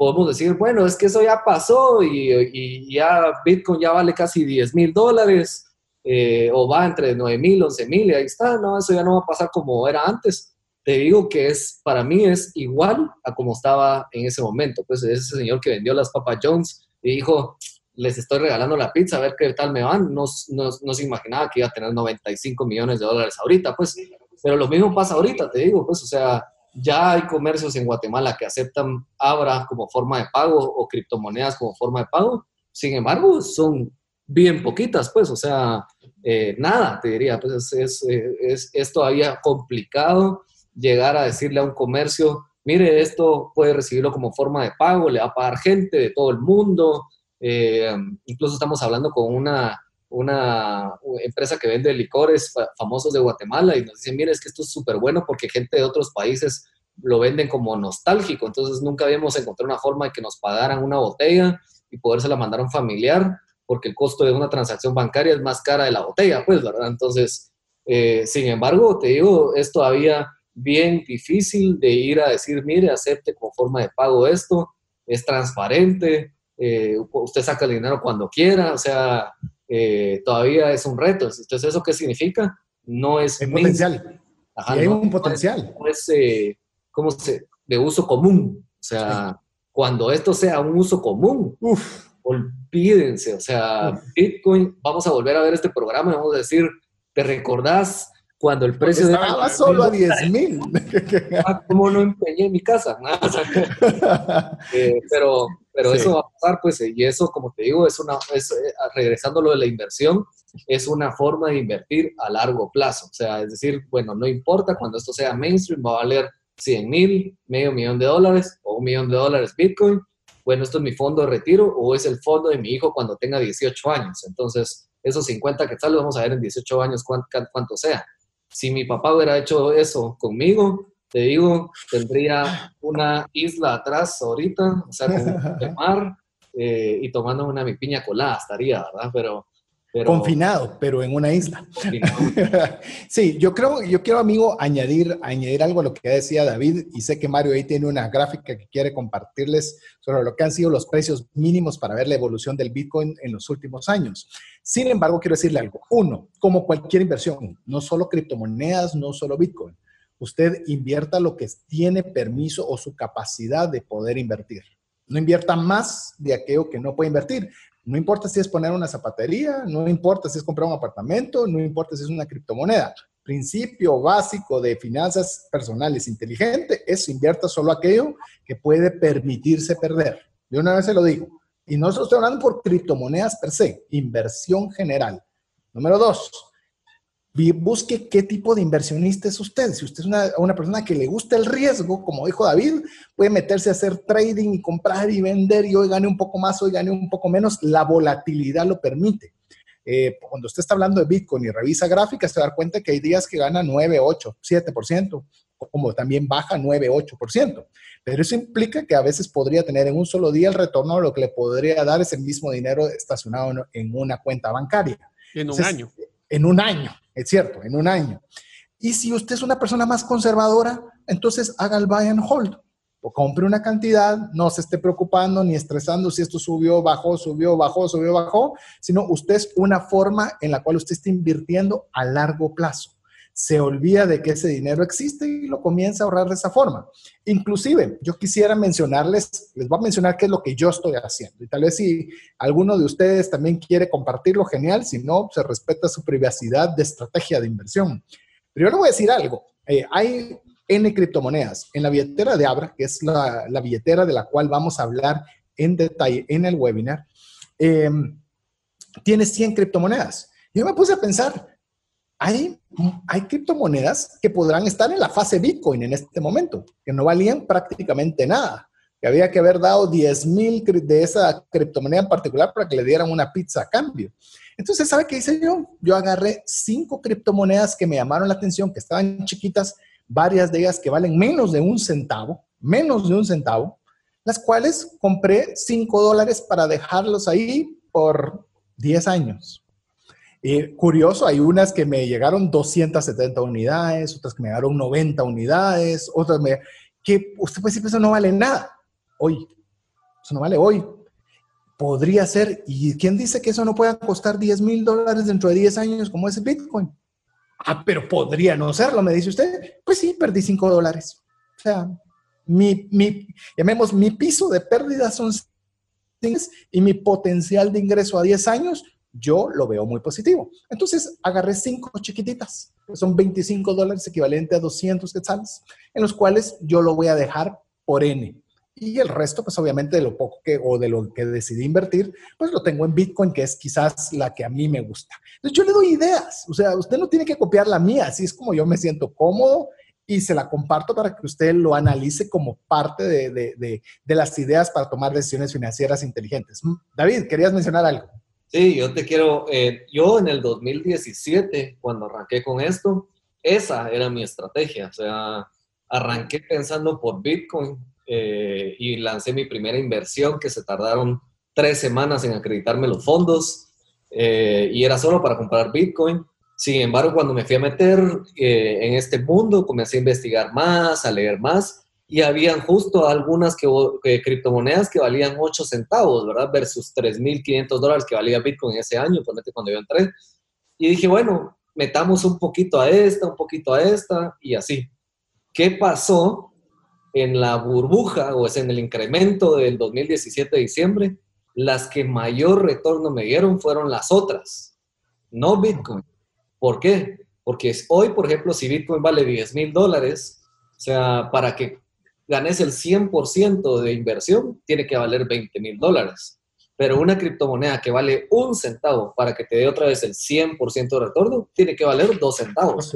podemos decir, bueno, es que eso ya pasó y, y ya Bitcoin ya vale casi 10 mil dólares eh, o va entre 9 mil, 11 mil y ahí está, no, eso ya no va a pasar como era antes te digo que es, para mí es igual a como estaba en ese momento. Pues ese señor que vendió las Papa Jones y dijo, les estoy regalando la pizza, a ver qué tal me van. No, no, no, se imaginaba que iba a tener 95 millones de dólares ahorita, pues. Pero lo mismo pasa ahorita, te digo, pues, o sea, ya hay comercios en Guatemala que aceptan Abra como forma de pago o criptomonedas como forma de pago. Sin embargo, son bien poquitas, pues, o sea, eh, nada, te diría, pues es, es, es, todavía complicado llegar a decirle a un comercio, mire, esto puede recibirlo como forma de pago, le va a pagar gente de todo el mundo. Eh, incluso estamos hablando con una, una empresa que vende licores famosos de Guatemala y nos dicen, mire, es que esto es súper bueno porque gente de otros países lo venden como nostálgico, entonces nunca habíamos encontrado una forma de que nos pagaran una botella y podérsela mandar a un familiar, porque el costo de una transacción bancaria es más cara de la botella, pues, ¿verdad? Entonces, eh, sin embargo, te digo, es todavía bien difícil de ir a decir, mire, acepte como forma de pago esto, es transparente, eh, usted saca el dinero cuando quiera, o sea, eh, todavía es un reto. Entonces, ¿eso qué significa? No es... Hay potencial. hay un potencial. No es, eh, ¿cómo se? De uso común. O sea, cuando esto sea un uso común, Uf. olvídense. O sea, Bitcoin, vamos a volver a ver este programa y vamos a decir, ¿te recordás cuando el precio estaba de solo a 10 mil. Ah, ¿Cómo no empeñé mi casa? Eh, pero pero eso va a pasar, pues, y eso, como te digo, es una, es, eh, regresando a lo de la inversión, es una forma de invertir a largo plazo. O sea, es decir, bueno, no importa cuando esto sea mainstream, va a valer 100 mil, medio millón de dólares o un millón de dólares Bitcoin. Bueno, esto es mi fondo de retiro o es el fondo de mi hijo cuando tenga 18 años. Entonces, esos 50 que tal, vamos a ver en 18 años cuánto, cuánto sea. Si mi papá hubiera hecho eso conmigo, te digo, tendría una isla atrás ahorita, o sea, con el mar eh, y tomando una mi piña colada estaría, ¿verdad? Pero, Confinado, pero en una isla. sí, yo creo, yo quiero, amigo, añadir, añadir algo a lo que decía David, y sé que Mario ahí tiene una gráfica que quiere compartirles sobre lo que han sido los precios mínimos para ver la evolución del Bitcoin en los últimos años. Sin embargo, quiero decirle algo. Uno, como cualquier inversión, no solo criptomonedas, no solo Bitcoin, usted invierta lo que tiene permiso o su capacidad de poder invertir. No invierta más de aquello que no puede invertir. No importa si es poner una zapatería, no importa si es comprar un apartamento, no importa si es una criptomoneda. Principio básico de finanzas personales inteligente es invierta solo aquello que puede permitirse perder. De una vez se lo digo. Y no estoy hablando por criptomonedas per se, inversión general. Número dos, busque qué tipo de inversionista es usted. Si usted es una, una, persona que le gusta el riesgo, como dijo David, puede meterse a hacer trading y comprar y vender y hoy gane un poco más, hoy gane un poco menos. La volatilidad lo permite. Eh, cuando usted está hablando de Bitcoin y revisa gráficas, se da cuenta que hay días que gana 9, 8, 7%, como también baja 9, 8%. Pero eso implica que a veces podría tener en un solo día el retorno, lo que le podría dar es el mismo dinero estacionado en una cuenta bancaria. En un año. En un año. Es cierto, en un año. Y si usted es una persona más conservadora, entonces haga el buy and hold. O compre una cantidad, no se esté preocupando ni estresando si esto subió, bajó, subió, bajó, subió, bajó, sino usted es una forma en la cual usted está invirtiendo a largo plazo. Se olvida de que ese dinero existe y lo comienza a ahorrar de esa forma. Inclusive, yo quisiera mencionarles, les voy a mencionar qué es lo que yo estoy haciendo. Y tal vez si alguno de ustedes también quiere compartirlo, genial. Si no, se respeta su privacidad de estrategia de inversión. Pero yo le voy a decir algo. Eh, hay N criptomonedas. En la billetera de Abra, que es la, billetera de la cual vamos a hablar en detalle en el webinar, eh, tiene 100 criptomonedas. Yo me puse a pensar, hay, hay criptomonedas que podrán estar en la fase Bitcoin en este momento, que no valían prácticamente nada, que había que haber dado 10 mil de esa criptomoneda en particular para que le dieran una pizza a cambio. Entonces, ¿sabe qué hice yo? Yo agarré cinco criptomonedas que me llamaron la atención, que estaban chiquitas, varias de ellas que valen menos de un centavo, menos de un centavo, las cuales compré 5 dólares para dejarlos ahí por 10 años. Curioso, hay unas que me llegaron 270 unidades, otras que me llegaron 90 unidades, otras me, que usted puede decir que eso no vale nada hoy. Eso no vale hoy. Podría ser, ¿y quién dice que eso no pueda costar 10 mil dólares dentro de 10 años como ese Bitcoin? Ah, pero podría no serlo, me dice usted. Pues sí, perdí 5 dólares. O sea, mi, mi, llamemos, mi piso de pérdida son y mi potencial de ingreso a 10 años yo lo veo muy positivo. Entonces agarré cinco chiquititas, que son 25 dólares equivalente a 200 quetzales, en los cuales yo lo voy a dejar por N. Y el resto, pues obviamente de lo poco que o de lo que decidí invertir, pues lo tengo en Bitcoin, que es quizás la que a mí me gusta. Yo le doy ideas, o sea, usted no tiene que copiar la mía, así es como yo me siento cómodo y se la comparto para que usted lo analice como parte de, de, de las ideas para tomar decisiones financieras inteligentes. David, ¿querías mencionar algo? Sí, yo te quiero, eh, yo en el 2017, cuando arranqué con esto, esa era mi estrategia, o sea, arranqué pensando por Bitcoin eh, y lancé mi primera inversión que se tardaron tres semanas en acreditarme los fondos eh, y era solo para comprar Bitcoin. Sin embargo, cuando me fui a meter en este mundo, comencé a investigar más, a leer más y habían justo algunas que, criptomonedas que valían 8 centavos, ¿verdad? Versus 3.500 dólares que valía Bitcoin ese año, cuando yo entré. Y dije, bueno, metamos un poquito a esta, un poquito a esta y así. ¿Qué pasó en la burbuja o es en el incremento del 2017 de diciembre? Las que mayor retorno me dieron fueron las otras, no Bitcoin. ¿Por qué? Porque hoy, por ejemplo, si Bitcoin vale 10 mil dólares, o sea, para que ganes el 100% de inversión, tiene que valer 20 mil dólares. Pero una criptomoneda que vale un centavo para que te dé otra vez el 100% de retorno, tiene que valer dos centavos.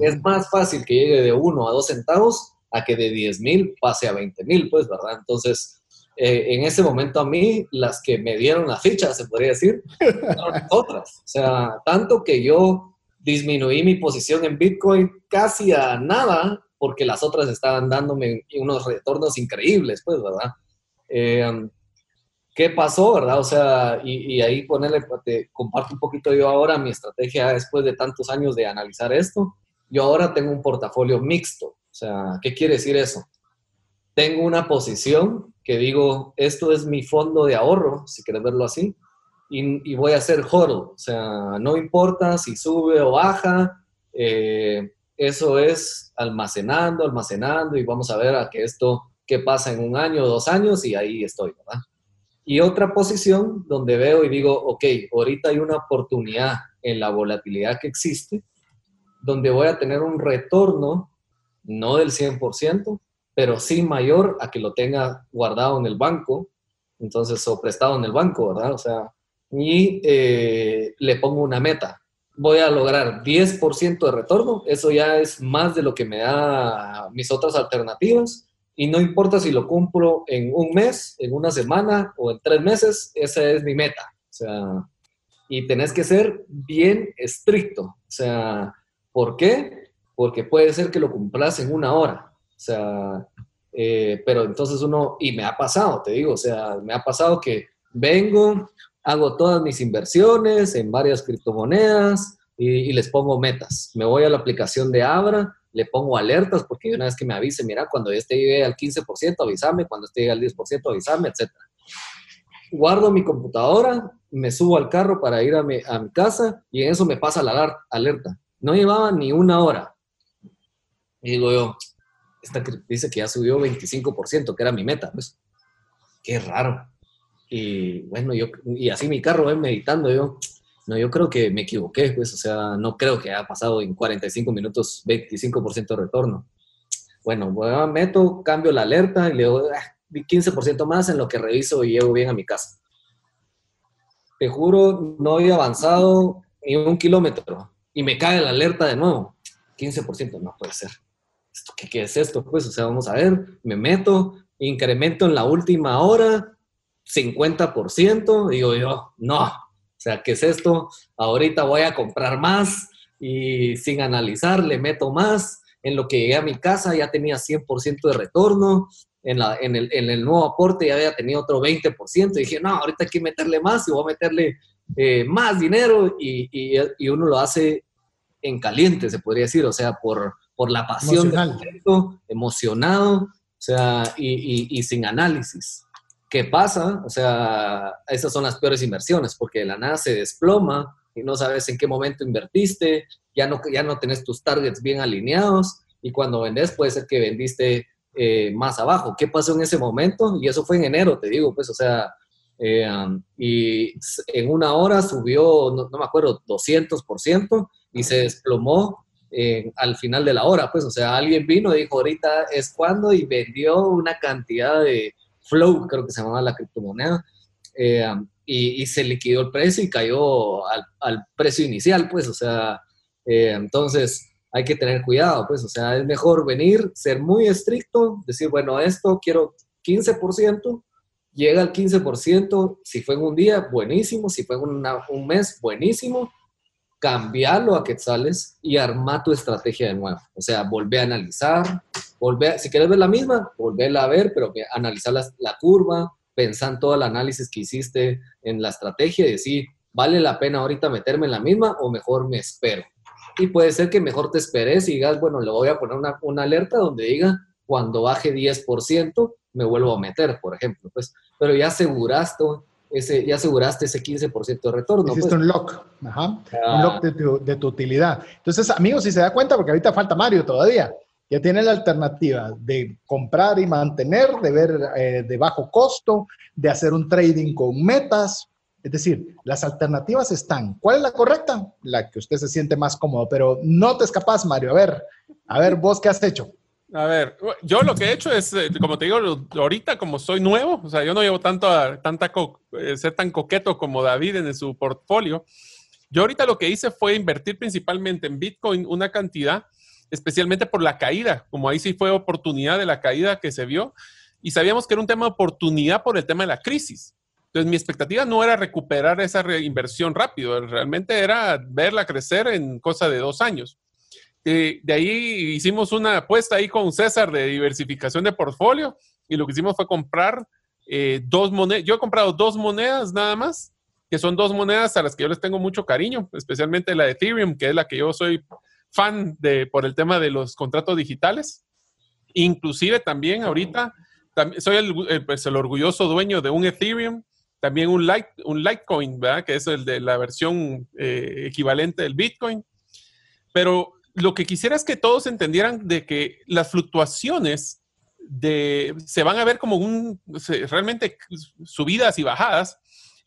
Es más fácil que llegue de uno a dos centavos a que de 10 mil pase a 20 mil, pues, ¿verdad? Entonces, eh, en ese momento a mí, las que me dieron la ficha, se podría decir, fueron otras. O sea, tanto que yo disminuí mi posición en Bitcoin casi a nada porque las otras estaban dándome unos retornos increíbles, pues, ¿verdad? Eh, ¿Qué pasó, verdad? O sea, y, y, ahí ponerle, te comparto un poquito yo ahora mi estrategia después de tantos años de analizar esto. Yo ahora tengo un portafolio mixto. O sea, ¿qué quiere decir eso? Tengo una posición que digo, esto es mi fondo de ahorro, si quieres verlo así, y, y voy a hacer hodl. O sea, no importa si sube o baja, eh, eso es almacenando, almacenando, y vamos a ver a que esto, qué pasa en un año o dos años, y ahí estoy, ¿verdad? Y otra posición donde veo y digo, ok, ahorita hay una oportunidad en la volatilidad que existe, donde voy a tener un retorno, no del 100%, pero sí mayor a que lo tenga guardado en el banco, entonces, o prestado en el banco, ¿verdad? O sea, y eh, le pongo una meta. Voy a lograr 10% de retorno, eso ya es más de lo que me da mis otras alternativas y no importa si lo cumplo en un mes, en una semana o en tres meses, esa es mi meta. O sea, y tenés que ser bien estricto. O sea, ¿por qué? Porque puede ser que lo cumplas en una hora. O sea, eh, pero entonces uno, y me ha pasado, te digo, o sea, me ha pasado que vengo, hago todas mis inversiones en varias criptomonedas y, y les pongo metas. Me voy a la aplicación de Abra le pongo alertas porque una vez que me avise, mira, cuando este llegue al 15%, avísame, cuando este llegue al 10%, avísame, etc. Guardo mi computadora, me subo al carro para ir a mi, a mi casa y en eso me pasa la alerta. No llevaba ni una hora. Y digo yo, esta dice que ya subió 25%, que era mi meta, pues. Qué raro. Y bueno, yo, y así mi carro, ven meditando, yo, no, yo creo que me equivoqué, pues, o sea, no creo que haya pasado en 45 minutos 25% de retorno. Bueno, meto, cambio la alerta y le doy 15% ah, más en lo que reviso y llego bien a mi casa. Te juro, no he avanzado ni un kilómetro y me cae la alerta de nuevo. 15%, no puede ser. ¿Esto, qué, ¿Qué es esto? Pues, o sea, vamos a ver, me meto, incremento en la última hora, 50%, digo yo, no, o sea, ¿qué es esto? Ahorita voy a comprar más y sin analizar le meto más. En lo que llegué a mi casa ya tenía 100% de retorno. En, la, en, el, en, el, nuevo aporte ya había tenido otro 20%. Y dije, no, ahorita hay que meterle más y voy a meterle eh, más dinero. Y, y, y, uno lo hace en caliente, se podría decir. O sea, por, por la pasión, emocionado, o sea, y, y sin análisis. ¿Qué pasa? O sea, esas son las peores inversiones porque la nada se desploma y no sabes en qué momento invertiste, ya no, ya no tenés tus targets bien alineados y cuando vendes puede ser que vendiste eh, más abajo. ¿Qué pasó en ese momento? Y eso fue en enero, te digo, pues, o sea, eh, um, y en una hora subió, no, me acuerdo, 200% y se desplomó al final de la hora, pues, o sea, alguien vino y dijo, ahorita es cuando y vendió una cantidad de Flow, creo que se llamaba la criptomoneda, eh, y, se liquidó el precio y cayó al, precio inicial, pues, o sea, eh, entonces hay que tener cuidado, pues, o sea, es mejor venir, ser muy estricto, decir, bueno, esto quiero 15%, llega al 15%, si fue en un día, buenísimo, si fue en un mes, buenísimo, cambiarlo a quetzales y armar tu estrategia de nuevo. O sea, volver a analizar, volver, si quieres ver la misma, volverla a ver, pero analizar la, la curva, pensar en todo el análisis que hiciste en la estrategia y decir, ¿vale la pena ahorita meterme en la misma o mejor me espero? Y puede ser que mejor te esperes y digas, bueno, le voy a poner una, una alerta donde diga, cuando baje 10%, me vuelvo a meter, por ejemplo. Pues, pero ya aseguraste ese, ya aseguraste ese 15% de retorno. Hiciste pues. un lock, Ajá. un Ah. lock de tu, de tu utilidad. Entonces, amigos, si se da cuenta, porque ahorita falta Mario todavía, ya tiene la alternativa de comprar y mantener, de ver eh, de bajo costo, de hacer un trading con metas. Es decir, las alternativas están. ¿Cuál es la correcta? La que usted se siente más cómodo, pero no te escapas, Mario. A ver, a ver, vos qué has hecho. A ver, yo lo que he hecho es, eh, como te digo, ahorita como soy nuevo, o sea, yo no llevo tanto a, tanta eh, ser tan coqueto como David en su portfolio. Yo ahorita lo que hice fue invertir principalmente en Bitcoin una cantidad, especialmente por la caída, como ahí sí fue oportunidad de la caída que se vio, y sabíamos que era un tema de oportunidad por el tema de la crisis. Entonces, mi expectativa no era recuperar esa reinversión rápido, realmente era verla crecer en cosa de dos años. Eh, de ahí hicimos una apuesta ahí con César de diversificación de portfolio y lo que hicimos fue comprar eh, dos monedas. Yo he comprado dos monedas nada más, que son dos monedas a las que yo les tengo mucho cariño, especialmente la de Ethereum, que es la que yo soy fan de por el tema de los contratos digitales. Inclusive también ahorita soy el, pues, el orgulloso dueño de un Ethereum, también un, Light, un Litecoin, ¿verdad? que es el de la versión eh, equivalente del Bitcoin. Pero lo que quisiera es que todos entendieran de que las fluctuaciones de, se van a ver como un, realmente subidas y bajadas.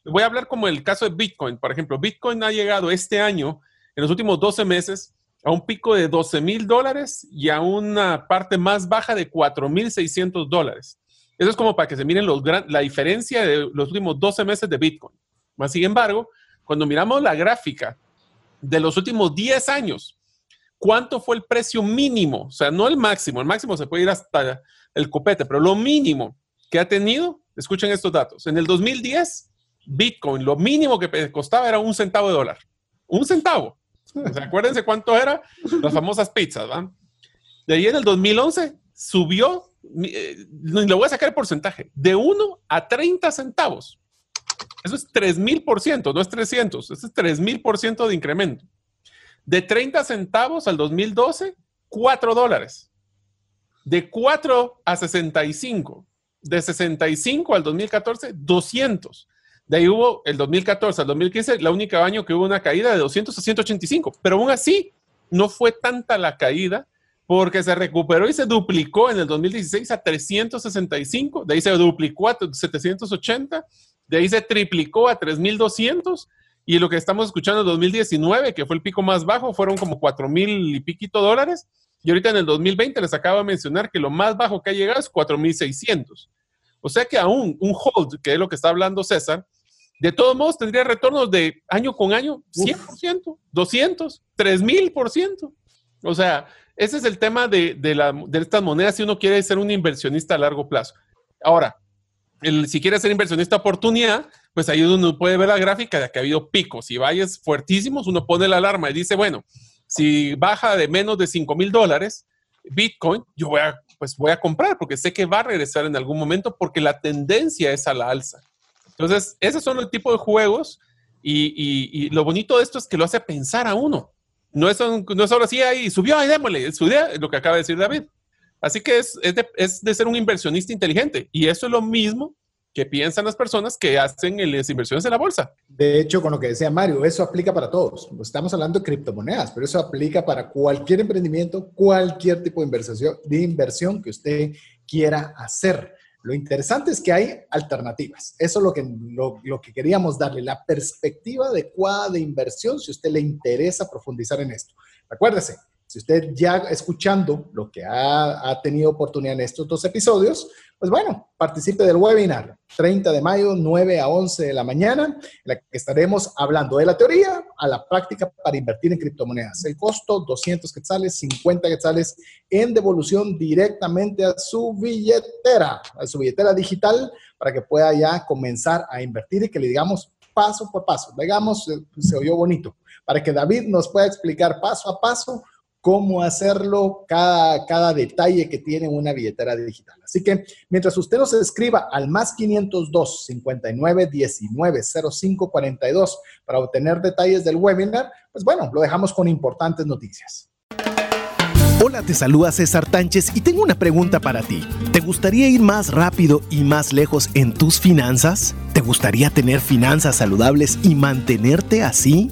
Voy a hablar como el caso de Bitcoin. Por ejemplo, Bitcoin ha llegado este año, en los últimos 12 meses, a un pico de 12 mil dólares y a una parte más baja de 4 mil 600 dólares. Eso es como para que se miren los gran- la diferencia de los últimos 12 meses de Bitcoin. Más sin embargo, cuando miramos la gráfica de los últimos 10 años, ¿cuánto fue el precio mínimo? O sea, no el máximo, el máximo se puede ir hasta el copete, pero lo mínimo que ha tenido, escuchen estos datos, en el 2010, Bitcoin, lo mínimo que costaba era un centavo de dólar. Un centavo. Acuérdense cuánto era las famosas pizzas, ¿va? De ahí en el 2011 subió, eh, le voy a sacar el porcentaje, de 1 a 30 centavos. Eso es 3000%, no es 300, eso es 3000% de incremento. De 30 centavos al 2012, 4 dólares. De 4 a 65. De 65 al 2014, 200. De ahí hubo el 2014 al 2015, el único año que hubo una caída de 200 a 185. Pero aún así, no fue tanta la caída porque se recuperó y se duplicó en el 2016 a 365. De ahí se duplicó a 780. De ahí se triplicó a 3200. Y lo que estamos escuchando en 2019, que fue el pico más bajo, fueron como 4000 y piquito dólares. Y ahorita en el 2020 les acabo de mencionar que lo más bajo que ha llegado es 4600. O sea que aún un hold, que es lo que está hablando César, de todos modos tendría retornos de año con año 100%, 200, 3000%. O sea, ese es el tema de, de, la, de estas monedas si uno quiere ser un inversionista a largo plazo. Ahora, el, si quiere ser inversionista oportunidad, pues ahí uno puede ver la gráfica de que ha habido picos y valles fuertísimos, uno pone la alarma y dice, bueno, si baja de menos de 5 mil dólares Bitcoin, yo voy a, pues voy a comprar porque sé que va a regresar en algún momento porque la tendencia es a la alza. Entonces, esos son el tipo de juegos y, y, y lo bonito de esto es que lo hace pensar a uno. No es, un, no es solo así, ahí subió, ahí démosle, subió, lo que acaba de decir David. Así que es, es, de, es de ser un inversionista inteligente y eso es lo mismo que piensan las personas que hacen las inversiones en la bolsa. De hecho, con lo que decía Mario, eso aplica para todos. Estamos hablando de criptomonedas, pero eso aplica para cualquier emprendimiento, cualquier tipo de inversión, que usted quiera hacer. Lo interesante es que hay alternativas. Eso es lo que, lo, lo, que queríamos darle, la perspectiva adecuada de inversión si usted le interesa profundizar en esto. Acuérdese, si usted ya escuchando lo que ha, ha, tenido oportunidad en estos dos episodios, pues bueno, participe del webinar 30 de mayo, 9 a 11 de la mañana, en la que estaremos hablando de la teoría a la práctica para invertir en criptomonedas. El costo, 200 quetzales, 50 quetzales en devolución directamente a su billetera, a su billetera digital, para que pueda ya comenzar a invertir y que le digamos paso por paso. Digamos, eh, se oyó bonito, para que David nos pueda explicar paso a paso cómo hacerlo, cada, cada detalle que tiene una billetera digital. Así que mientras usted nos escriba al más 502 59 19 05 42 para obtener detalles del webinar, pues bueno, lo dejamos con importantes noticias. Hola, te saluda César Tánchez y tengo una pregunta para ti. ¿Te gustaría ir más rápido y más lejos en tus finanzas? ¿Te gustaría tener finanzas saludables y mantenerte así?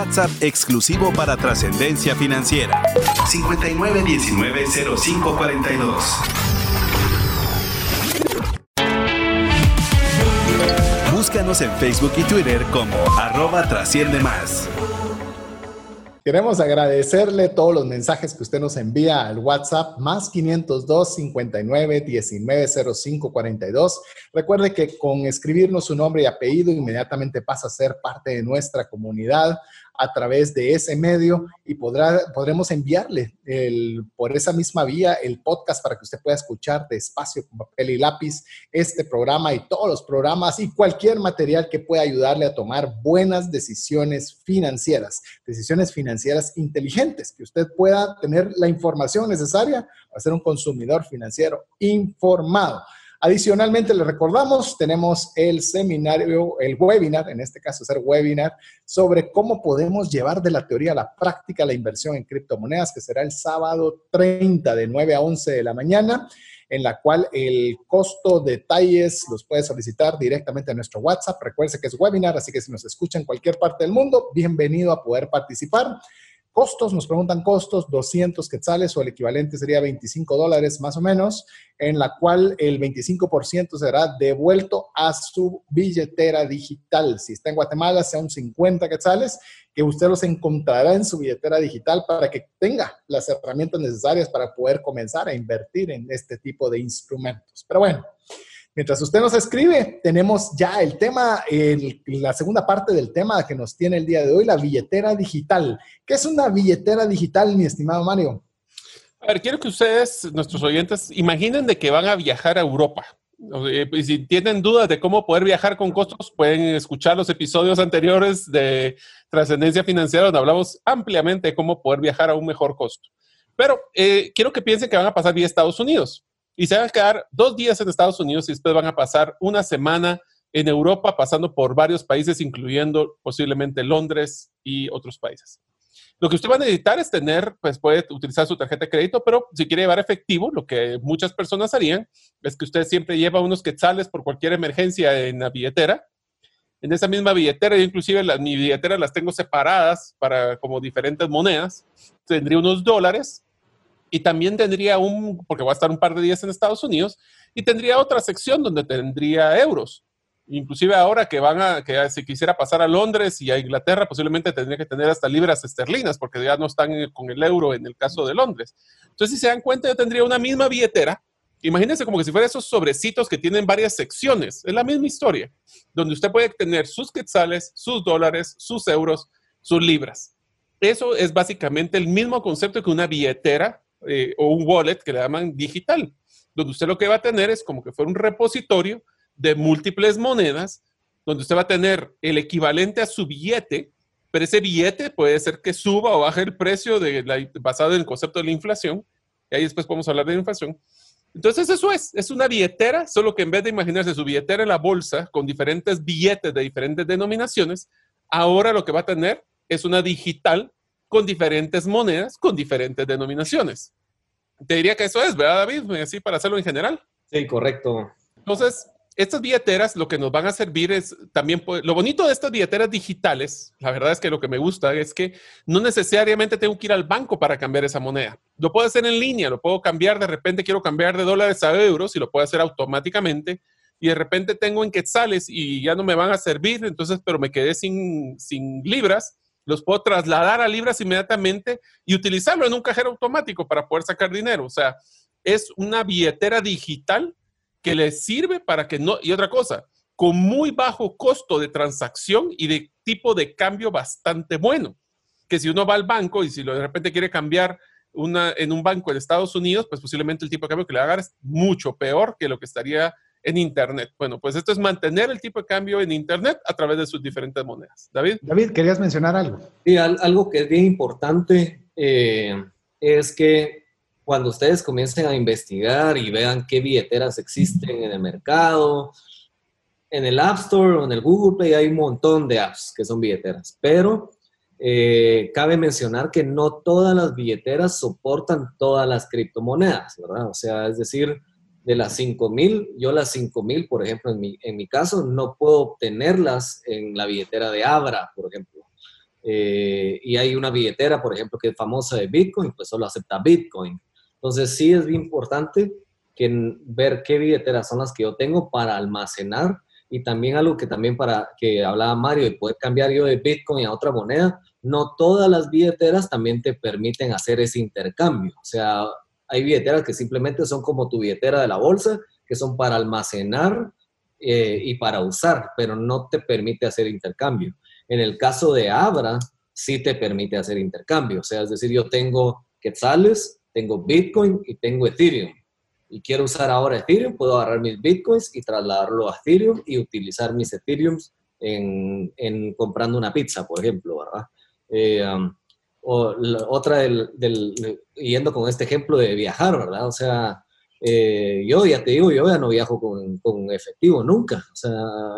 WhatsApp exclusivo para trascendencia financiera. 59190542. Búscanos en Facebook y Twitter como arroba trasciende más. Queremos agradecerle todos los mensajes que usted nos envía al WhatsApp más 502 59 19 05 42. Recuerde que con escribirnos su nombre y apellido inmediatamente pasa a ser parte de nuestra comunidad a través de ese medio y podrá, podremos enviarle el, por esa misma vía el podcast para que usted pueda escuchar despacio con papel y lápiz este programa y todos los programas y cualquier material que pueda ayudarle a tomar buenas decisiones financieras, decisiones financieras inteligentes, que usted pueda tener la información necesaria para ser un consumidor financiero informado. Adicionalmente, le recordamos, tenemos el seminario, el webinar, en este caso ser webinar, sobre cómo podemos llevar de la teoría a la práctica la inversión en criptomonedas, que será el sábado 30 de 9 a 11 de la mañana en la cual el costo, detalles los puede solicitar directamente a nuestro WhatsApp. Recuerde que es webinar, así que si nos escucha en cualquier parte del mundo, bienvenido a poder participar. Costos, nos preguntan costos, 200 quetzales o el equivalente sería 25 dólares más o menos, en la cual el 25% será devuelto a su billetera digital. Si está en Guatemala, sea un 50 quetzales, que usted los encontrará en su billetera digital para que tenga las herramientas necesarias para poder comenzar a invertir en este tipo de instrumentos. Pero bueno, Mientras usted nos escribe, tenemos ya el tema, la segunda parte del tema que nos tiene el día de hoy, la billetera digital. ¿Qué es una billetera digital, mi estimado Mario? A ver, quiero que ustedes, nuestros oyentes, imaginen de que van a viajar a Europa. Y si tienen dudas de cómo poder viajar con costos, pueden escuchar los episodios anteriores de Trascendencia Financiera, donde hablamos ampliamente de cómo poder viajar a un mejor costo. Pero eh, quiero que piensen que van a pasar vía Estados Unidos y se van a quedar dos días en Estados Unidos y después van a pasar una semana en Europa, pasando por varios países, incluyendo posiblemente Londres y otros países. Lo que usted va a necesitar es tener, pues puede utilizar su tarjeta de crédito, pero si quiere llevar efectivo, lo que muchas personas harían es que usted siempre lleva unos quetzales por cualquier emergencia en la billetera. En esa misma billetera, yo inclusive mi billetera las tengo separadas para como diferentes monedas. Tendría unos dólares y también tendría un, porque va a estar un par de días en Estados Unidos, y tendría otra sección donde tendría euros. Inclusive ahora que van a, que si quisiera pasar a Londres y a Inglaterra, posiblemente tendría que tener hasta libras esterlinas, porque ya no están con el euro en el caso de Londres. Entonces, si se dan cuenta, yo tendría una misma billetera. Imagínense como que si fuera esos sobrecitos que tienen varias secciones. Es la misma historia, donde usted puede tener sus quetzales, sus dólares, sus euros, sus libras. Eso es básicamente el mismo concepto que una billetera eh, o un wallet que le llaman digital, donde usted lo que va a tener es como que fuera un repositorio de múltiples monedas, donde usted va a tener el equivalente a su billete, pero ese billete puede ser que suba o baje el precio de basado en el concepto de la inflación, y ahí después podemos hablar de la inflación. Entonces eso es, es una billetera, solo que en vez de imaginarse su billetera en la bolsa con diferentes billetes de diferentes denominaciones, ahora lo que va a tener es una digital con diferentes monedas, con diferentes denominaciones. Te diría que eso es, ¿verdad, David? Así para hacerlo en general. Sí, correcto. Entonces, estas billeteras lo que nos van a servir es también, lo bonito de estas billeteras digitales, la verdad es que lo que me gusta es que no necesariamente tengo que ir al banco para cambiar esa moneda. Lo puedo hacer en línea, lo puedo cambiar, de repente quiero cambiar de dólares a euros y lo puedo hacer automáticamente y de repente tengo en quetzales y ya no me van a servir, entonces, pero me quedé sin, sin libras, los puedo trasladar a libras inmediatamente y utilizarlo en un cajero automático para poder sacar dinero. O sea, es una billetera digital que le sirve para que no, y otra cosa, con muy bajo costo de transacción y de tipo de cambio bastante bueno. Que si uno va al banco y si de repente quiere cambiar una, en un banco en Estados Unidos, pues posiblemente el tipo de cambio que le haga es mucho peor que lo que estaría en Internet. Bueno, pues esto es mantener el tipo de cambio en Internet a través de sus diferentes monedas. David. David, querías mencionar algo. Sí, algo que es bien importante eh, es que cuando ustedes comiencen a investigar y vean qué billeteras existen en el mercado, en el App Store o en el Google Play hay un montón de apps que son billeteras, pero eh, cabe mencionar que no todas las billeteras soportan todas las criptomonedas, ¿verdad? O sea, es decir, de las 5000, yo las 5000, por ejemplo, en mi, en mi caso, no puedo obtenerlas en la billetera de Abra, por ejemplo. Eh, y hay una billetera, por ejemplo, que es famosa de Bitcoin, pues solo acepta Bitcoin. Entonces, sí es bien importante que ver qué billeteras son las que yo tengo para almacenar y también algo que también para que hablaba Mario de poder cambiar yo de Bitcoin a otra moneda, no todas las billeteras también te permiten hacer ese intercambio. O sea, hay billeteras que simplemente son como tu billetera de la bolsa, que son para almacenar eh, y para usar, pero no te permite hacer intercambio. En el caso de Abra, sí te permite hacer intercambio. O sea, es decir, yo tengo quetzales, tengo Bitcoin y tengo Ethereum. Y quiero usar ahora Ethereum, puedo agarrar mis Bitcoins y trasladarlo a Ethereum y utilizar mis Ethereums en, comprando una pizza, por ejemplo, ¿verdad? Eh, um, otra del, yendo con este ejemplo de viajar, ¿verdad? O sea, eh, yo ya te digo, yo ya no viajo con, efectivo nunca, o sea,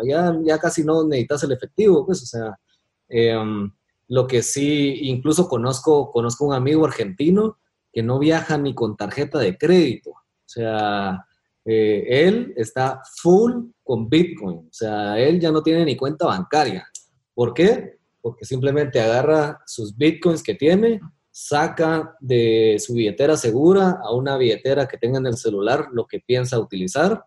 ya, ya casi no necesitas el efectivo, pues, o sea, em, lo que sí, incluso conozco, conozco un amigo argentino que no viaja ni con tarjeta de crédito, o sea, eh, él está full con Bitcoin, o sea, él ya no tiene ni cuenta bancaria. ¿Por qué? Porque simplemente agarra sus bitcoins que tiene, saca de su billetera segura a una billetera que tenga en el celular lo que piensa utilizar.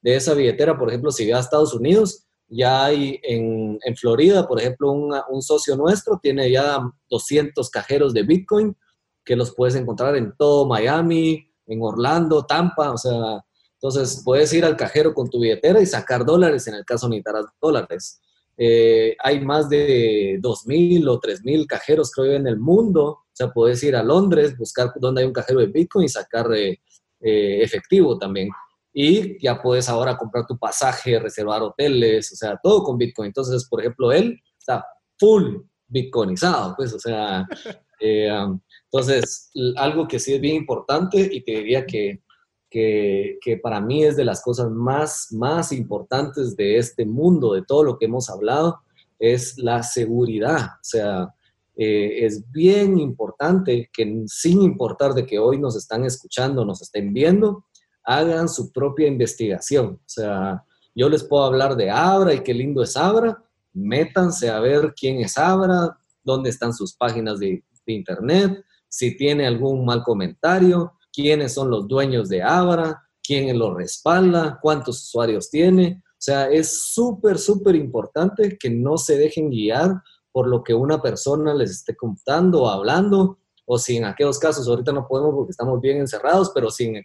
De esa billetera, por ejemplo, si va a Estados Unidos, ya hay en, Florida, por ejemplo, un socio nuestro tiene ya 200 cajeros de Bitcoin que los puedes encontrar en todo Miami, en Orlando, Tampa, o sea, entonces puedes ir al cajero con tu billetera y sacar dólares en el caso necesitarás dólares. Eh, hay más de 2.000 o 3.000 cajeros, creo, en el mundo. O sea, puedes ir a Londres, buscar dónde hay un cajero de Bitcoin y sacar eh, eh, efectivo también. Y ya puedes ahora comprar tu pasaje, reservar hoteles, o sea, todo con Bitcoin. Entonces, por ejemplo, él está full bitcoinizado, pues, o sea, um, entonces, algo que sí es bien importante y te diría que que, para mí es de las cosas más, más importantes de este mundo, de todo lo que hemos hablado, es la seguridad. O sea, eh, es bien importante que sin importar de que hoy nos están escuchando, nos estén viendo, hagan su propia investigación. O sea, yo les puedo hablar de Abra y qué lindo es Abra, métanse a ver quién es Abra, dónde están sus páginas de, de internet, si tiene algún mal comentario, quiénes son los dueños de Abra, quién lo respalda, cuántos usuarios tiene. O sea, es súper, súper importante que no se dejen guiar por lo que una persona les esté contando o hablando, o si en aquellos casos, ahorita no podemos porque estamos bien encerrados, pero si en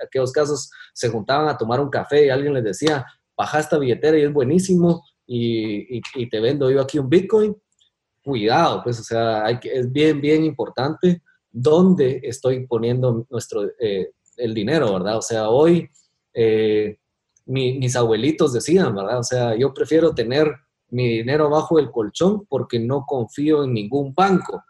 aquellos casos se juntaban a tomar un café y alguien les decía, baja esta billetera y es buenísimo y, y, te vendo yo aquí un Bitcoin, cuidado, pues, o sea, hay que, es bien, bien importante dónde estoy poniendo nuestro, eh, el dinero, ¿verdad? O sea, hoy eh, mis abuelitos decían, ¿verdad? O sea, yo prefiero tener mi dinero bajo el colchón porque no confío en ningún banco.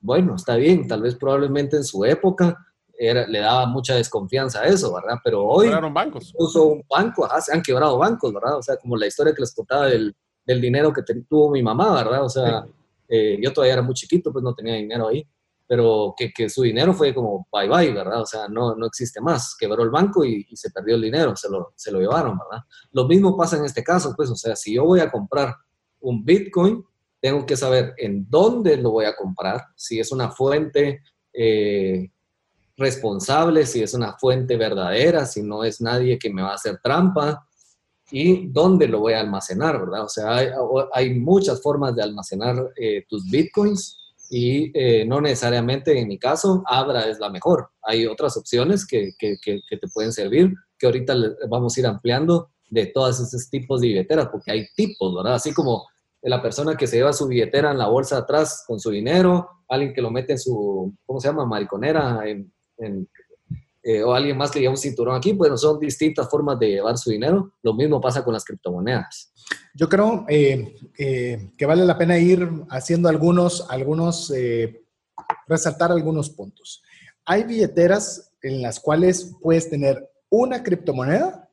Bueno, está bien, tal vez probablemente en su época era, le daba mucha desconfianza a eso, ¿verdad? Pero hoy... Quebraron bancos. Un banco, ajá, se han quebrado bancos, ¿verdad? O sea, como la historia que les contaba del, del dinero que tuvo mi mamá, ¿verdad? O sea, eh, yo todavía era muy chiquito, pues no tenía dinero ahí, pero que, su dinero fue como bye bye, ¿verdad? O sea, no, no existe más. Quebró el banco y, y, se perdió el dinero, se lo, se lo llevaron, ¿verdad? Lo mismo pasa en este caso, pues, o sea, si yo voy a comprar un Bitcoin, tengo que saber en dónde lo voy a comprar, si es una fuente eh, responsable, si es una fuente verdadera, si no es nadie que me va a hacer trampa y dónde lo voy a almacenar, ¿verdad? O sea, hay, hay muchas formas de almacenar eh, tus bitcoins y eh, no necesariamente en mi caso Abra es la mejor. Hay otras opciones que, que, que, que te pueden servir, que ahorita vamos a ir ampliando de todos esos tipos de billeteras, porque hay tipos, ¿verdad? Así como la persona que se lleva su billetera en la bolsa atrás con su dinero, alguien que lo mete en su, ¿cómo se llama? Mariconera, en, eh, o alguien más que lleva un cinturón aquí, bueno, son distintas formas de llevar su dinero. Lo mismo pasa con las criptomonedas. Yo creo eh, eh, que vale la pena ir haciendo algunos, algunos, resaltar algunos puntos. Hay billeteras en las cuales puedes tener una criptomoneda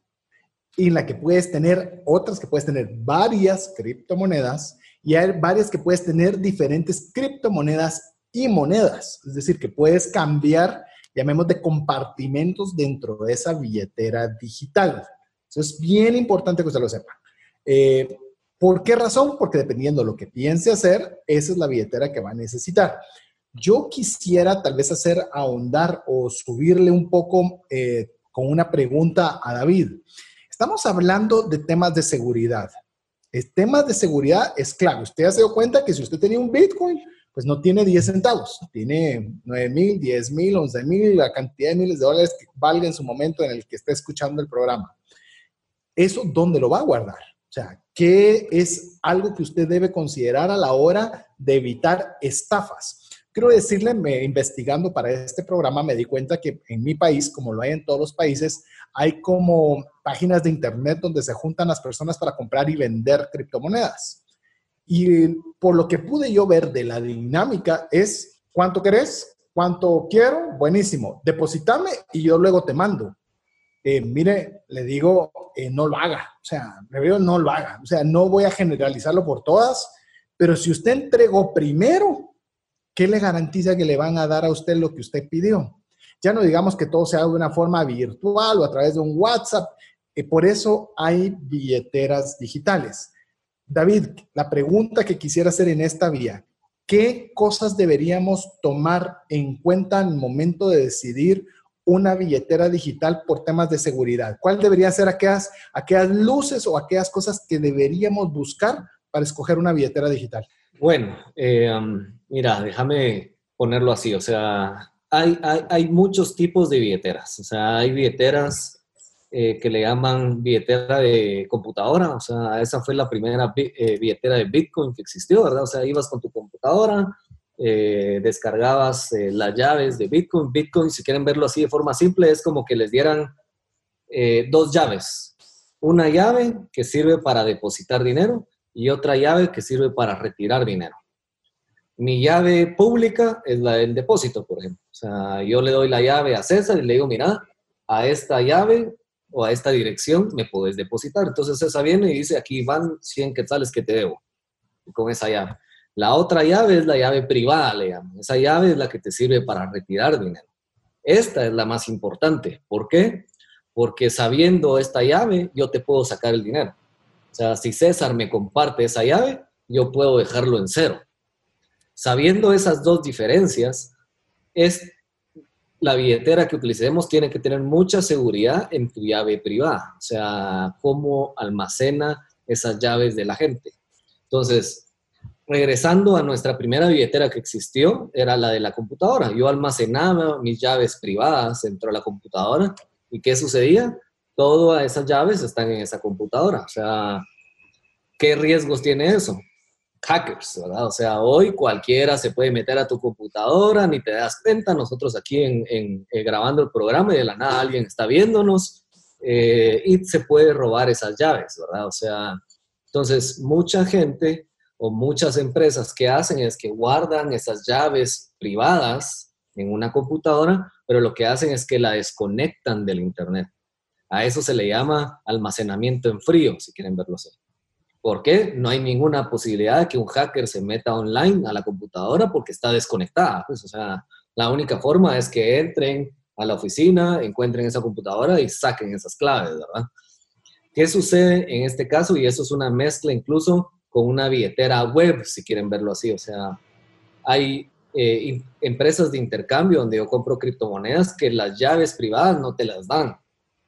y en la que puedes tener otras que puedes tener varias criptomonedas y hay varias que puedes tener diferentes criptomonedas y monedas. Es decir, que puedes cambiar, llamemos de compartimentos dentro de esa billetera digital. Eso es bien importante que usted lo sepa. Eh, ¿Por qué razón? Porque dependiendo de lo que piense hacer, esa es la billetera que va a necesitar. Yo quisiera tal vez hacer ahondar o subirle un poco eh, con una pregunta a David. Estamos hablando de temas de seguridad. El temas de seguridad es claro. Usted ya se dio cuenta que si usted tenía un Bitcoin, pues no tiene 10 centavos, tiene 9 mil, 10 mil, 11 mil, la cantidad de miles de dólares que valga en su momento en el que esté escuchando el programa. ¿Eso dónde lo va a guardar? O sea, ¿qué es algo que usted debe considerar a la hora de evitar estafas? Quiero decirle, me, investigando para este programa, me di cuenta que en mi país, como lo hay en todos los países, hay como páginas de internet donde se juntan las personas para comprar y vender criptomonedas. Y por lo que pude yo ver de la dinámica es, ¿cuánto querés? ¿Cuánto quiero? Buenísimo. Depositame y yo luego te mando. Eh, mire, le digo, eh, no lo haga. O sea, me veo, no lo haga. O sea, no voy a generalizarlo por todas, pero si usted entregó primero, ¿qué le garantiza que le van a dar a usted lo que usted pidió? Ya no digamos que todo sea de una forma virtual o a través de un WhatsApp. eh, por eso hay billeteras digitales. David, la pregunta que quisiera hacer en esta vía, ¿qué cosas deberíamos tomar en cuenta en el momento de decidir una billetera digital por temas de seguridad? ¿Cuál deberían ser aquellas, aquellas luces o aquellas cosas que deberíamos buscar para escoger una billetera digital? Bueno, eh, um, mira, déjame ponerlo así, o sea, hay, hay, hay, muchos tipos de billeteras, o sea, hay billeteras eh, que le llaman billetera de computadora, o sea, esa fue la primera eh, billetera de Bitcoin que existió, ¿verdad? O sea, ibas con tu computadora, eh, descargabas eh, las llaves de Bitcoin. Bitcoin, si quieren verlo así de forma simple, es como que les dieran eh, dos llaves. Una llave que sirve para depositar dinero y otra llave que sirve para retirar dinero. Mi llave pública es la del depósito, por ejemplo. O sea, yo le doy la llave a César y le digo, mira, a esta llave o a esta dirección me puedes depositar. Entonces César viene y dice, aquí van 100 quetzales que te debo con esa llave. La otra llave es la llave privada, le. Esa llave es la que te sirve para retirar dinero. Esta es la más importante. ¿Por qué? Porque sabiendo esta llave, yo te puedo sacar el dinero. O sea, si César me comparte esa llave, yo puedo dejarlo en cero. Sabiendo esas dos diferencias, es la billetera que utilicemos tiene que tener mucha seguridad en tu llave privada, o sea, cómo almacena esas llaves de la gente. Entonces, regresando a nuestra primera billetera que existió, era la de la computadora. Yo almacenaba mis llaves privadas dentro de la computadora y ¿qué sucedía? Todas esas llaves están en esa computadora. O sea, ¿qué riesgos tiene eso? Hackers, ¿verdad? O sea, hoy cualquiera se puede meter a tu computadora, ni te das cuenta, nosotros aquí en, eh, grabando el programa y de la nada alguien está viéndonos eh, y se puede robar esas llaves, ¿verdad? O sea, entonces mucha gente o muchas empresas que hacen es que guardan esas llaves privadas en una computadora, pero lo que hacen es que la desconectan del Internet. A eso se le llama almacenamiento en frío, si quieren verlo así. ¿Por qué? No hay ninguna posibilidad de que un hacker se meta online a la computadora porque está desconectada. Pues, o sea, la única forma es que entren a la oficina, encuentren esa computadora y saquen esas claves, ¿verdad? ¿Qué sucede en este caso? Y eso es una mezcla incluso con una billetera web, si quieren verlo así. O sea, hay eh, empresas de intercambio donde yo compro criptomonedas que las llaves privadas no te las dan. O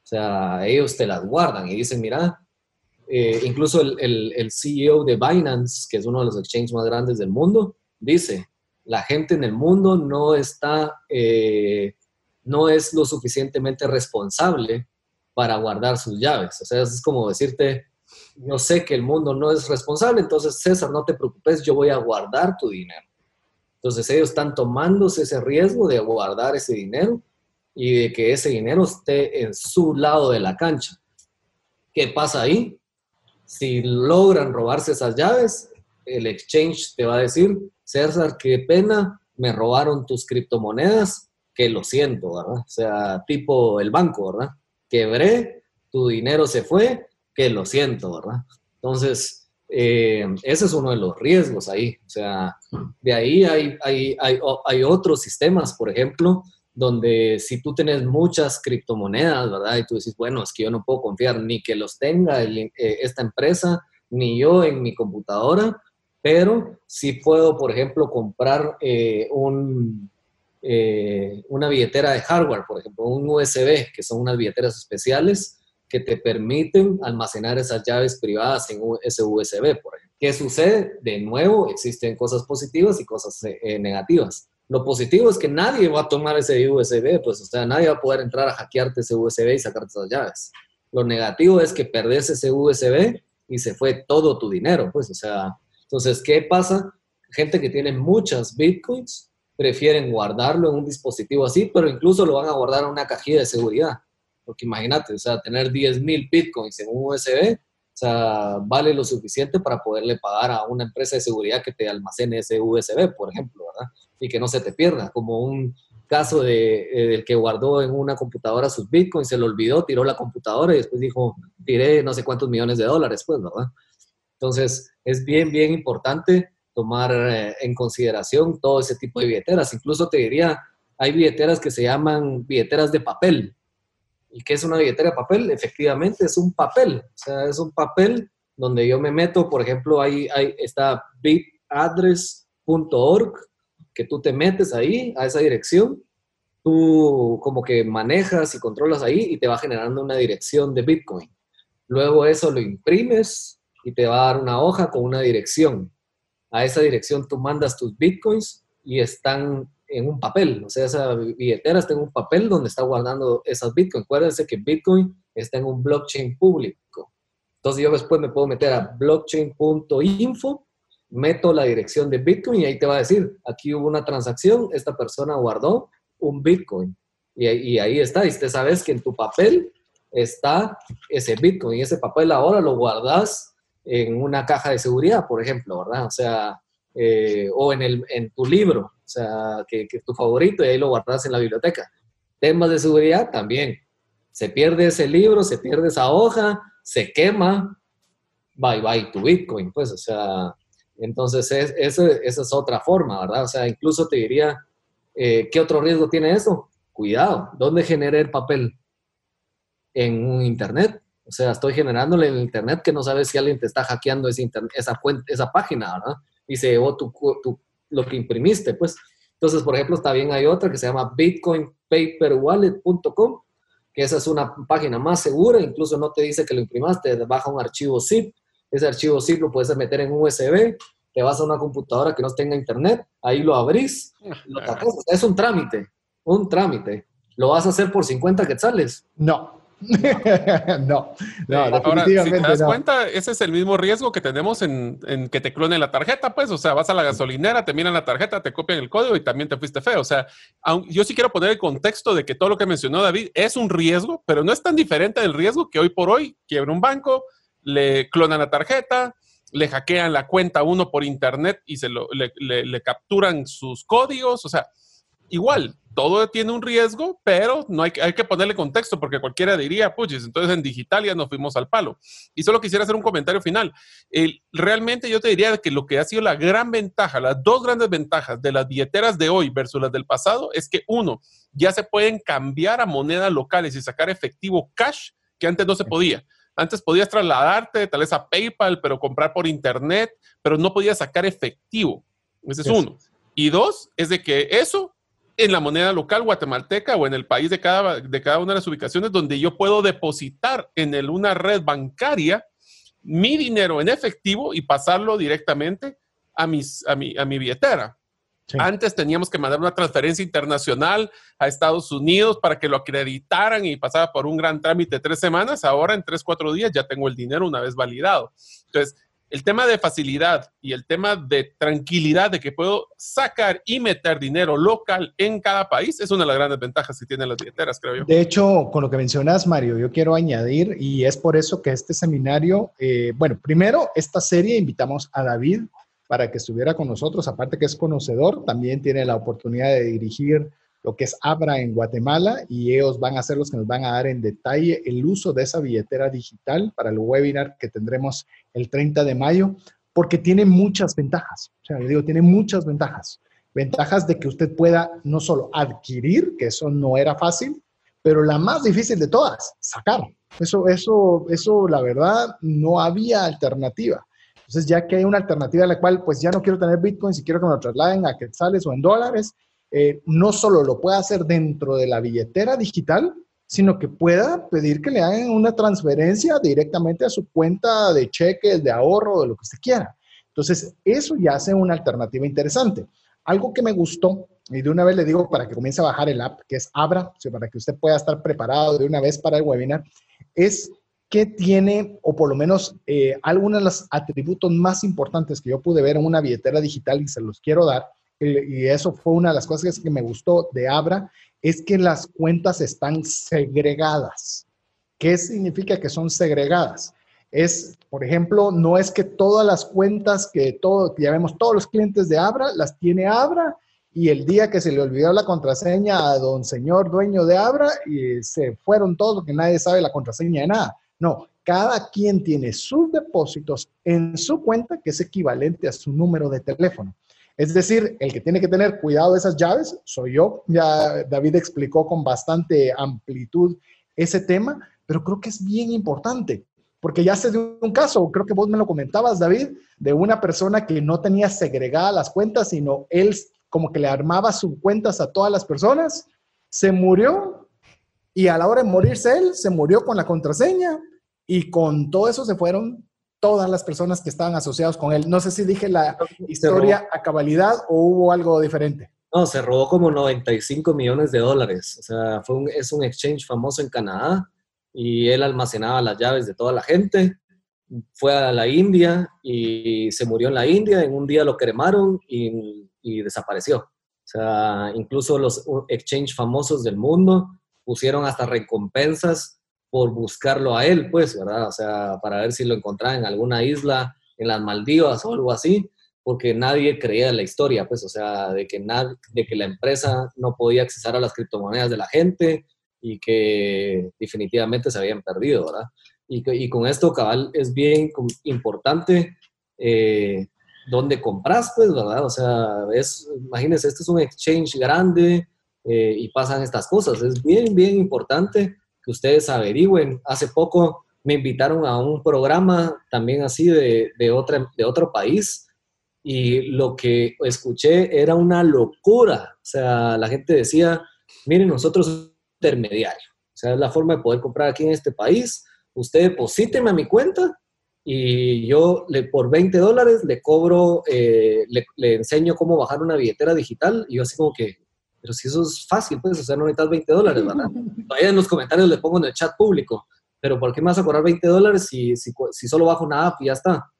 sea, ellos te las guardan y dicen, mira, eh, incluso el, CEO de Binance, que es uno de los exchanges más grandes del mundo, dice, la gente en el mundo no está, eh, no es lo suficientemente responsable para guardar sus llaves. O sea, es como decirte, yo sé que el mundo no es responsable, entonces César, no te preocupes, yo voy a guardar tu dinero. Entonces ellos están tomándose ese riesgo de guardar ese dinero y de que ese dinero esté en su lado de la cancha. ¿Qué pasa ahí? Si logran robarse esas llaves, el exchange te va a decir, César, qué pena, me robaron tus criptomonedas, que lo siento, ¿verdad? O sea, tipo el banco, ¿verdad? Quebré, tu dinero se fue, que lo siento, ¿verdad? Entonces, eh, ese es uno de los riesgos ahí. O sea, de ahí hay, hay, hay, hay otros sistemas, por ejemplo, donde si tú tienes muchas criptomonedas, ¿verdad? Y tú dices, bueno, es que yo no puedo confiar ni que los tenga eh, esta empresa, ni yo en mi computadora, pero sí puedo, por ejemplo, comprar eh, un, eh, una billetera de hardware, por ejemplo, un USB, que son unas billeteras especiales que te permiten almacenar esas llaves privadas en ese USB, por ejemplo. ¿Qué sucede? De nuevo, existen cosas positivas y cosas negativas. Lo positivo es que nadie va a tomar ese USB, pues, o sea, nadie va a poder entrar a hackearte ese USB y sacarte esas llaves. Lo negativo es que perdés ese USB y se fue todo tu dinero, pues, o sea, entonces, ¿qué pasa? Gente que tiene muchas bitcoins prefieren guardarlo en un dispositivo así, pero incluso lo van a guardar en una cajilla de seguridad. Porque imagínate, o sea, tener 10.000 bitcoins en un USB, o sea, vale lo suficiente para poderle pagar a una empresa de seguridad que te almacene ese USB, por ejemplo, ¿verdad? y que no se te pierda, como un caso de, eh, del que guardó en una computadora sus bitcoins, se lo olvidó, tiró la computadora y después dijo, tiré no sé cuántos millones de dólares, pues, ¿verdad? Entonces, es bien, bien importante tomar eh, en consideración todo ese tipo de billeteras. Incluso te diría, hay billeteras que se llaman billeteras de papel. ¿Y qué es una billetera de papel? Efectivamente, es un papel. O sea, es un papel donde yo me meto, por ejemplo, ahí, ahí está bitaddress.org que tú te metes ahí, a esa dirección, tú como que manejas y controlas ahí y te va generando una dirección de Bitcoin. Luego eso lo imprimes y te va a dar una hoja con una dirección. A esa dirección tú mandas tus Bitcoins y están en un papel, o sea, esa billetera está en un papel donde está guardando esas Bitcoins. Acuérdense que Bitcoin está en un blockchain público. Entonces yo después me puedo meter a blockchain.info meto la dirección de Bitcoin y ahí te va a decir, aquí hubo una transacción, esta persona guardó un Bitcoin. Y, ahí está, y usted sabes que en tu papel está ese Bitcoin y ese papel ahora lo guardas en una caja de seguridad, por ejemplo, ¿verdad? O sea, eh, o en, el, en tu libro, sea, que, que es tu favorito y ahí lo guardas en la biblioteca. Temas de seguridad también. Se pierde ese libro, se pierde esa hoja, se quema, bye bye tu Bitcoin, pues, o sea, entonces, es, esa es otra forma, ¿verdad? O sea, incluso te diría, eh, ¿qué otro riesgo tiene eso? Cuidado, ¿dónde genera el papel? En un Internet. O sea, estoy generándole en Internet que no sabes si alguien te está hackeando esa, esa, esa página, ¿verdad? Y se llevó tu, lo que imprimiste, pues. Entonces, por ejemplo, también hay otra que se llama bitcoinpaperwallet.com, que esa es una página más segura, incluso no te dice que lo imprimaste, baja un archivo zip ese archivo zip lo puedes meter en USB, te vas a una computadora que no tenga internet, ahí lo abrís, lo Es un trámite, un trámite. ¿Lo vas a hacer por 50 quetzales? No. no, no, Ahora, si te das cuenta, ese es el mismo riesgo que tenemos en, que te clonen la tarjeta, pues, o sea, vas a la gasolinera, te miran la tarjeta, te copian el código y también te fuiste feo. O sea, yo sí quiero poner el contexto de que todo lo que mencionó David es un riesgo, pero no es tan diferente del riesgo que hoy por hoy quiebra un banco, le clonan la tarjeta, le hackean la cuenta a uno por internet y se lo, le, le capturan sus códigos, o sea, igual, todo tiene un riesgo, pero no hay, hay que ponerle contexto porque cualquiera diría, puches, entonces en digital ya nos fuimos al palo. Y solo quisiera hacer un comentario final. realmente yo te diría que lo que ha sido la gran ventaja, las dos grandes ventajas de las billeteras de hoy versus las del pasado es que uno, ya se pueden cambiar a monedas locales y sacar efectivo cash que antes no se podía. Antes podías trasladarte tal vez a PayPal, pero comprar por internet, pero no podías sacar efectivo. Ese es uno. Y dos, es de que eso en la moneda local guatemalteca o en el país de cada, de cada una de las ubicaciones donde yo puedo depositar en el, una red bancaria mi dinero en efectivo y pasarlo directamente a, mis, a, mi, a mi billetera. Antes teníamos que mandar una transferencia internacional a Estados Unidos para que lo acreditaran y pasaba por un gran trámite de tres semanas. Ahora en tres, cuatro días ya tengo el dinero una vez validado. Entonces, el tema de facilidad y el tema de tranquilidad de que puedo sacar y meter dinero local en cada país es una de las grandes ventajas que tienen las billeteras, creo yo. De hecho, con lo que mencionas, Mario, yo quiero añadir, y es por eso que este seminario, eh, bueno, primero, esta serie invitamos a David para que estuviera con nosotros, aparte que es conocedor, también tiene la oportunidad de dirigir lo que es Abra en Guatemala y ellos van a ser los que nos van a dar en detalle el uso de esa billetera digital para el webinar que tendremos el 30 de mayo, porque tiene muchas ventajas. O sea, yo digo, tiene muchas ventajas. Ventajas de que usted pueda no solo adquirir, que eso no era fácil, pero la más difícil de todas, sacar. Eso, eso, eso, la verdad, no había alternativa. Entonces, ya que hay una alternativa en la cual, pues ya no quiero tener Bitcoin, si quiero que me lo trasladen a quetzales o en dólares, eh, no solo lo pueda hacer dentro de la billetera digital, sino que pueda pedir que le hagan una transferencia directamente a su cuenta de cheques, de ahorro, de lo que usted quiera. Entonces, eso ya hace una alternativa interesante. Algo que me gustó, y de una vez le digo para que comience a bajar el app, que es Abra, para que usted pueda estar preparado de una vez para el webinar, es que tiene, o por lo menos eh, algunos de los atributos más importantes que yo pude ver en una billetera digital y se los quiero dar, y eso fue una de las cosas que me gustó de Abra, es que las cuentas están segregadas. ¿Qué significa que son segregadas? Es, por ejemplo, no es que todas las cuentas que todo, ya vemos todos los clientes de Abra, las tiene Abra y el día que se le olvidó la contraseña a don señor dueño de Abra y se fueron todos porque nadie sabe la contraseña de nada. No, cada quien tiene sus depósitos en su cuenta que es equivalente a su número de teléfono. Es decir, el que tiene que tener cuidado de esas llaves soy yo. Ya David explicó con bastante amplitud ese tema, pero creo que es bien importante, porque ya se dio un caso, creo que vos me lo comentabas, David, de una persona que no tenía segregadas las cuentas, sino él como que le armaba sus cuentas a todas las personas, se murió y a la hora de morirse él, se murió con la contraseña y con todo eso se fueron todas las personas que estaban asociados con él. No sé si dije la historia a cabalidad o hubo algo diferente. No, se robó como 95 millones de dólares. O sea, fue un, es un exchange famoso en Canadá y él almacenaba las llaves de toda la gente. Fue a la India y se murió en la India. En un día lo cremaron y, y desapareció. O sea, incluso los exchange famosos del mundo pusieron hasta recompensas por buscarlo a él, pues, ¿verdad? O sea, para ver si lo encontraba en alguna isla, en las Maldivas o algo así, porque nadie creía en la historia, pues, o sea, de que, de que la empresa no podía accesar a las criptomonedas de la gente y que definitivamente se habían perdido, ¿verdad? Y, y con esto, cabal, es bien importante eh, dónde compras, pues, ¿verdad? O sea, es, imagínense, este es un exchange grande eh, y pasan estas cosas. Es bien, bien importante que ustedes averigüen. Hace poco me invitaron a un programa también así de, de, otra, de otro país y lo que escuché era una locura. O sea, la gente decía, miren, nosotros somos intermediario. O sea, es la forma de poder comprar aquí en este país. Usted deposíteme a mi cuenta y yo le, por 20 dólares le cobro, eh, le, le, enseño cómo bajar una billetera digital. Y yo así como que, pero si eso es fácil, pues, o sea, no necesitas 20 dólares, ¿verdad? Todavía en los comentarios le pongo en el chat público, pero ¿por qué me vas a cobrar 20 dólares si, si, si solo bajo una app y ya está?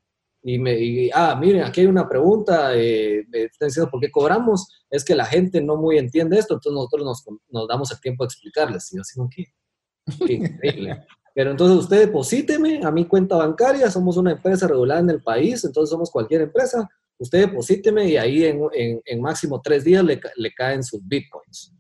Y me, y, ah, miren, aquí hay una pregunta, eh, me están diciendo por qué cobramos, es que la gente no muy entiende esto, entonces nosotros nos, nos damos el tiempo de explicarles. Y yo así, increíble. Pero entonces usted deposíteme a mi cuenta bancaria, somos una empresa regulada en el país, entonces somos cualquier empresa, usted deposíteme y ahí en, en, en máximo tres días le, le, caen sus bitcoins.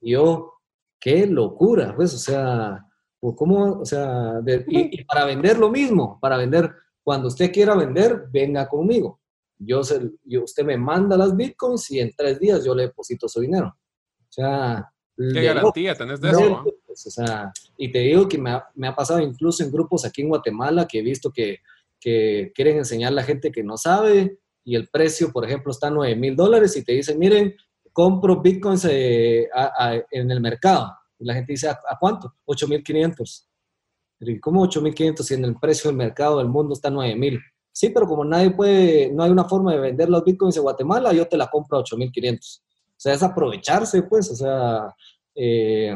Y yo, qué locura, pues, o sea, ¿cómo? O sea, de, y, y, para vender lo mismo, para vender, cuando usted quiera vender, venga conmigo. Yo, se, yo, usted me manda las bitcoins y en tres días yo le deposito su dinero. O sea, ¿qué garantía tenés de eso? Pues, o sea, y te digo que me ha, me ha, pasado incluso en grupos aquí en Guatemala que he visto que, que quieren enseñar a la gente que no sabe y el precio, por ejemplo, está a 9 mil dólares y te dicen, miren, compro bitcoins eh, a, a, en el mercado. Y la gente dice, ¿a, a cuánto? 8.500. ¿Cómo 8.500 si en el precio del mercado del mundo está 9.000? Sí, pero como nadie puede, no hay una forma de vender los bitcoins en Guatemala, yo te la compro a 8.500. O sea, es aprovecharse, pues, o sea, eh,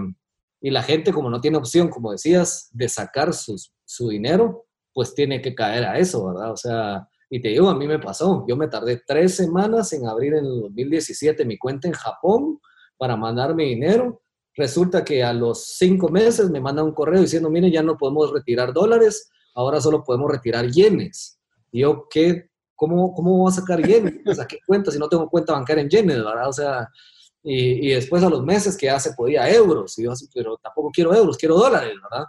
y la gente como no tiene opción, como decías, de sacar sus, su dinero, pues tiene que caer a eso, ¿verdad? O sea, y te digo, a mí me pasó, yo me tardé tres semanas en abrir en el 2017 mi cuenta en Japón para mandar mi dinero. Resulta que a los cinco meses me mandan un correo diciendo, mire, ya no podemos retirar dólares, ahora solo podemos retirar yenes. Y yo, ¿qué? ¿Cómo, cómo voy a sacar yenes? Pues, ¿A qué cuenta si no tengo cuenta bancaria en yenes, verdad? O sea, y, y, después a los meses que ya se podía euros, y yo así, pero tampoco quiero euros, quiero dólares, ¿verdad?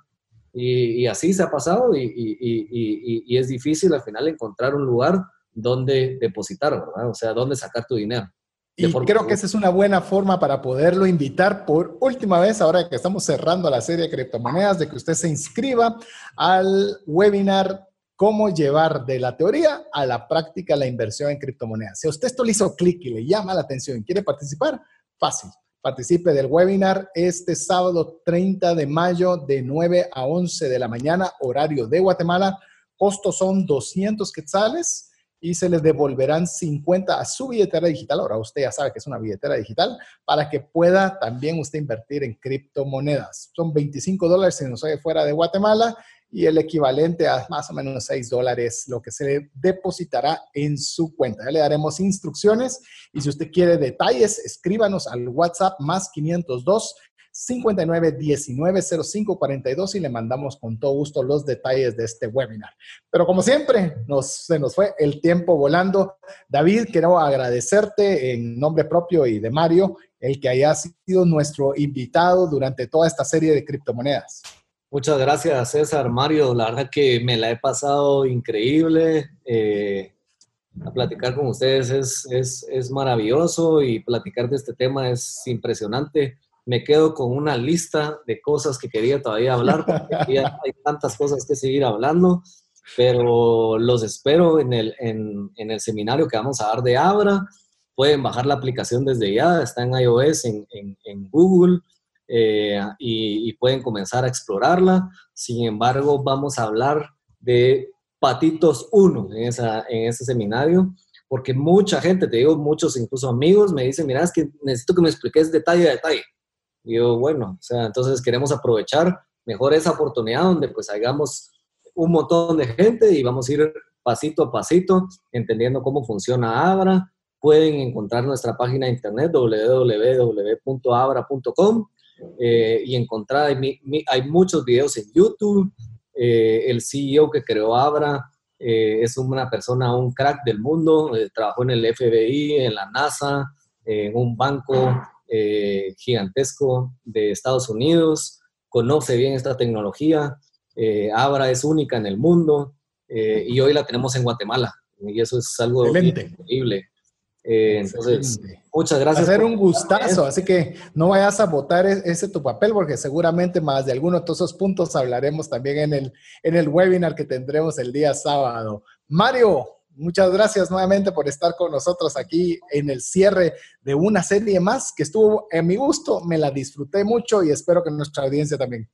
Y, y así se ha pasado y, y, es difícil al final encontrar un lugar donde depositar, ¿verdad? O sea, donde sacar tu dinero. Y creo que esa es una buena forma para poderlo invitar por última vez, ahora que estamos cerrando la serie de criptomonedas, de que usted se inscriba al webinar cómo llevar de la teoría a la práctica la inversión en criptomonedas. Si a usted esto le hizo clic y le llama la atención y quiere participar, fácil. Participe del webinar este sábado 30 de mayo de 9 a 11 de la mañana, horario de Guatemala. Costos son 200 quetzales y se les devolverán 50 a su billetera digital. Ahora usted ya sabe que es una billetera digital para que pueda también usted invertir en criptomonedas. Son 25 dólares si no soy fuera de Guatemala y el equivalente a más o menos 6 dólares lo que se depositará en su cuenta. Ya le daremos instrucciones y si usted quiere detalles, escríbanos al WhatsApp más 502 59 19 05 42 y le mandamos con todo gusto los detalles de este webinar. Pero como siempre, nos, se nos fue el tiempo volando. David, quiero agradecerte en nombre propio y de Mario el que haya sido nuestro invitado durante toda esta serie de criptomonedas. Muchas gracias, César, Mario. La verdad que me la he pasado increíble. Eh, a platicar con ustedes es, es, es, maravilloso y platicar de este tema es impresionante. Me quedo con una lista de cosas que quería todavía hablar, porque hay tantas cosas que seguir hablando, pero los espero en el, en, en el seminario que vamos a dar de Abra. Pueden bajar la aplicación desde ya, está en iOS, en, en, en Google eh, y, pueden comenzar a explorarla. Sin embargo, vamos a hablar de Patitos 1 en, esa, en ese seminario, porque mucha gente, te digo, muchos incluso amigos me dicen, mira, es que necesito que me expliques detalle a detalle. Y yo, bueno, o sea, entonces queremos aprovechar mejor esa oportunidad donde pues hagamos un montón de gente y vamos a ir pasito a pasito entendiendo cómo funciona Abra. Pueden encontrar nuestra página de internet www.abra.com eh, y encontrar, hay, hay, muchos videos en YouTube. Eh, el CEO que creó Abra eh, es una persona, un crack del mundo, trabajó en el FBI, en la NASA, en un banco gigantesco de Estados Unidos, conoce bien esta tecnología. Abra es única en el mundo y hoy la tenemos en Guatemala. Y eso es algo increíble. Eh, entonces, muchas gracias. Va a ser un gustazo, así que no vayas a votar e-, ese tu papel porque seguramente más de alguno de todos esos puntos hablaremos también en el, en el webinar que tendremos el día sábado. Mario, muchas gracias nuevamente por estar con nosotros aquí en el cierre de una serie más que estuvo en mi gusto, me la disfruté mucho y espero que nuestra audiencia también.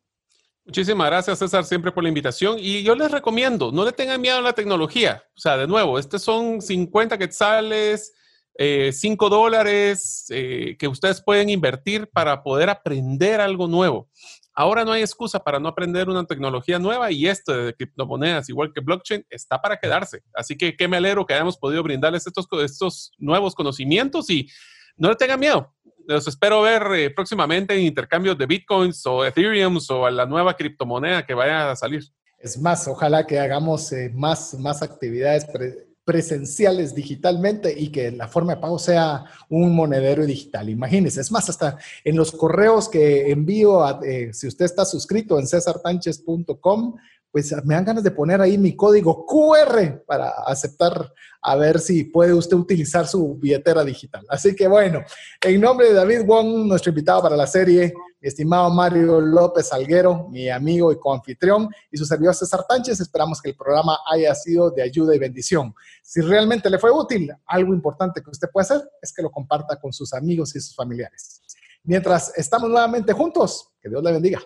Muchísimas gracias, César, siempre por la invitación. Y yo les recomiendo, no le tengan miedo a la tecnología. O sea, de nuevo, estos son 50 quetzales, 5 dólares que ustedes pueden invertir para poder aprender algo nuevo. Ahora no hay excusa para no aprender una tecnología nueva y esto de criptomonedas, igual que blockchain, está para quedarse. Así que qué me alegro que hayamos podido brindarles estos, estos nuevos conocimientos y no le tengan miedo. Los espero ver eh, próximamente en intercambios de bitcoins o ethereum o a la nueva criptomoneda que vaya a salir. Es más, ojalá que hagamos eh, más, más actividades presenciales digitalmente y que la forma de pago sea un monedero digital. Imagínense, es más, hasta en los correos que envío, eh, si usted está suscrito en cesartanches.com, pues me dan ganas de poner ahí mi código QR para aceptar, a ver si puede usted utilizar su billetera digital. Así que bueno, en nombre de David Wong, nuestro invitado para la serie, estimado Mario López Alguero, mi amigo y coanfitrión, y su servidor César Tánchez, esperamos que el programa haya sido de ayuda y bendición. Si realmente le fue útil, algo importante que usted puede hacer es que lo comparta con sus amigos y sus familiares. Mientras estamos nuevamente juntos, que Dios le bendiga.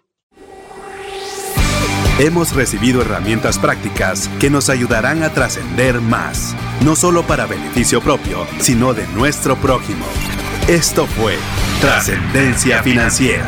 Hemos recibido herramientas prácticas que nos ayudarán a trascender más, no solo para beneficio propio, sino de nuestro prójimo. Esto fue Trascendencia Financiera,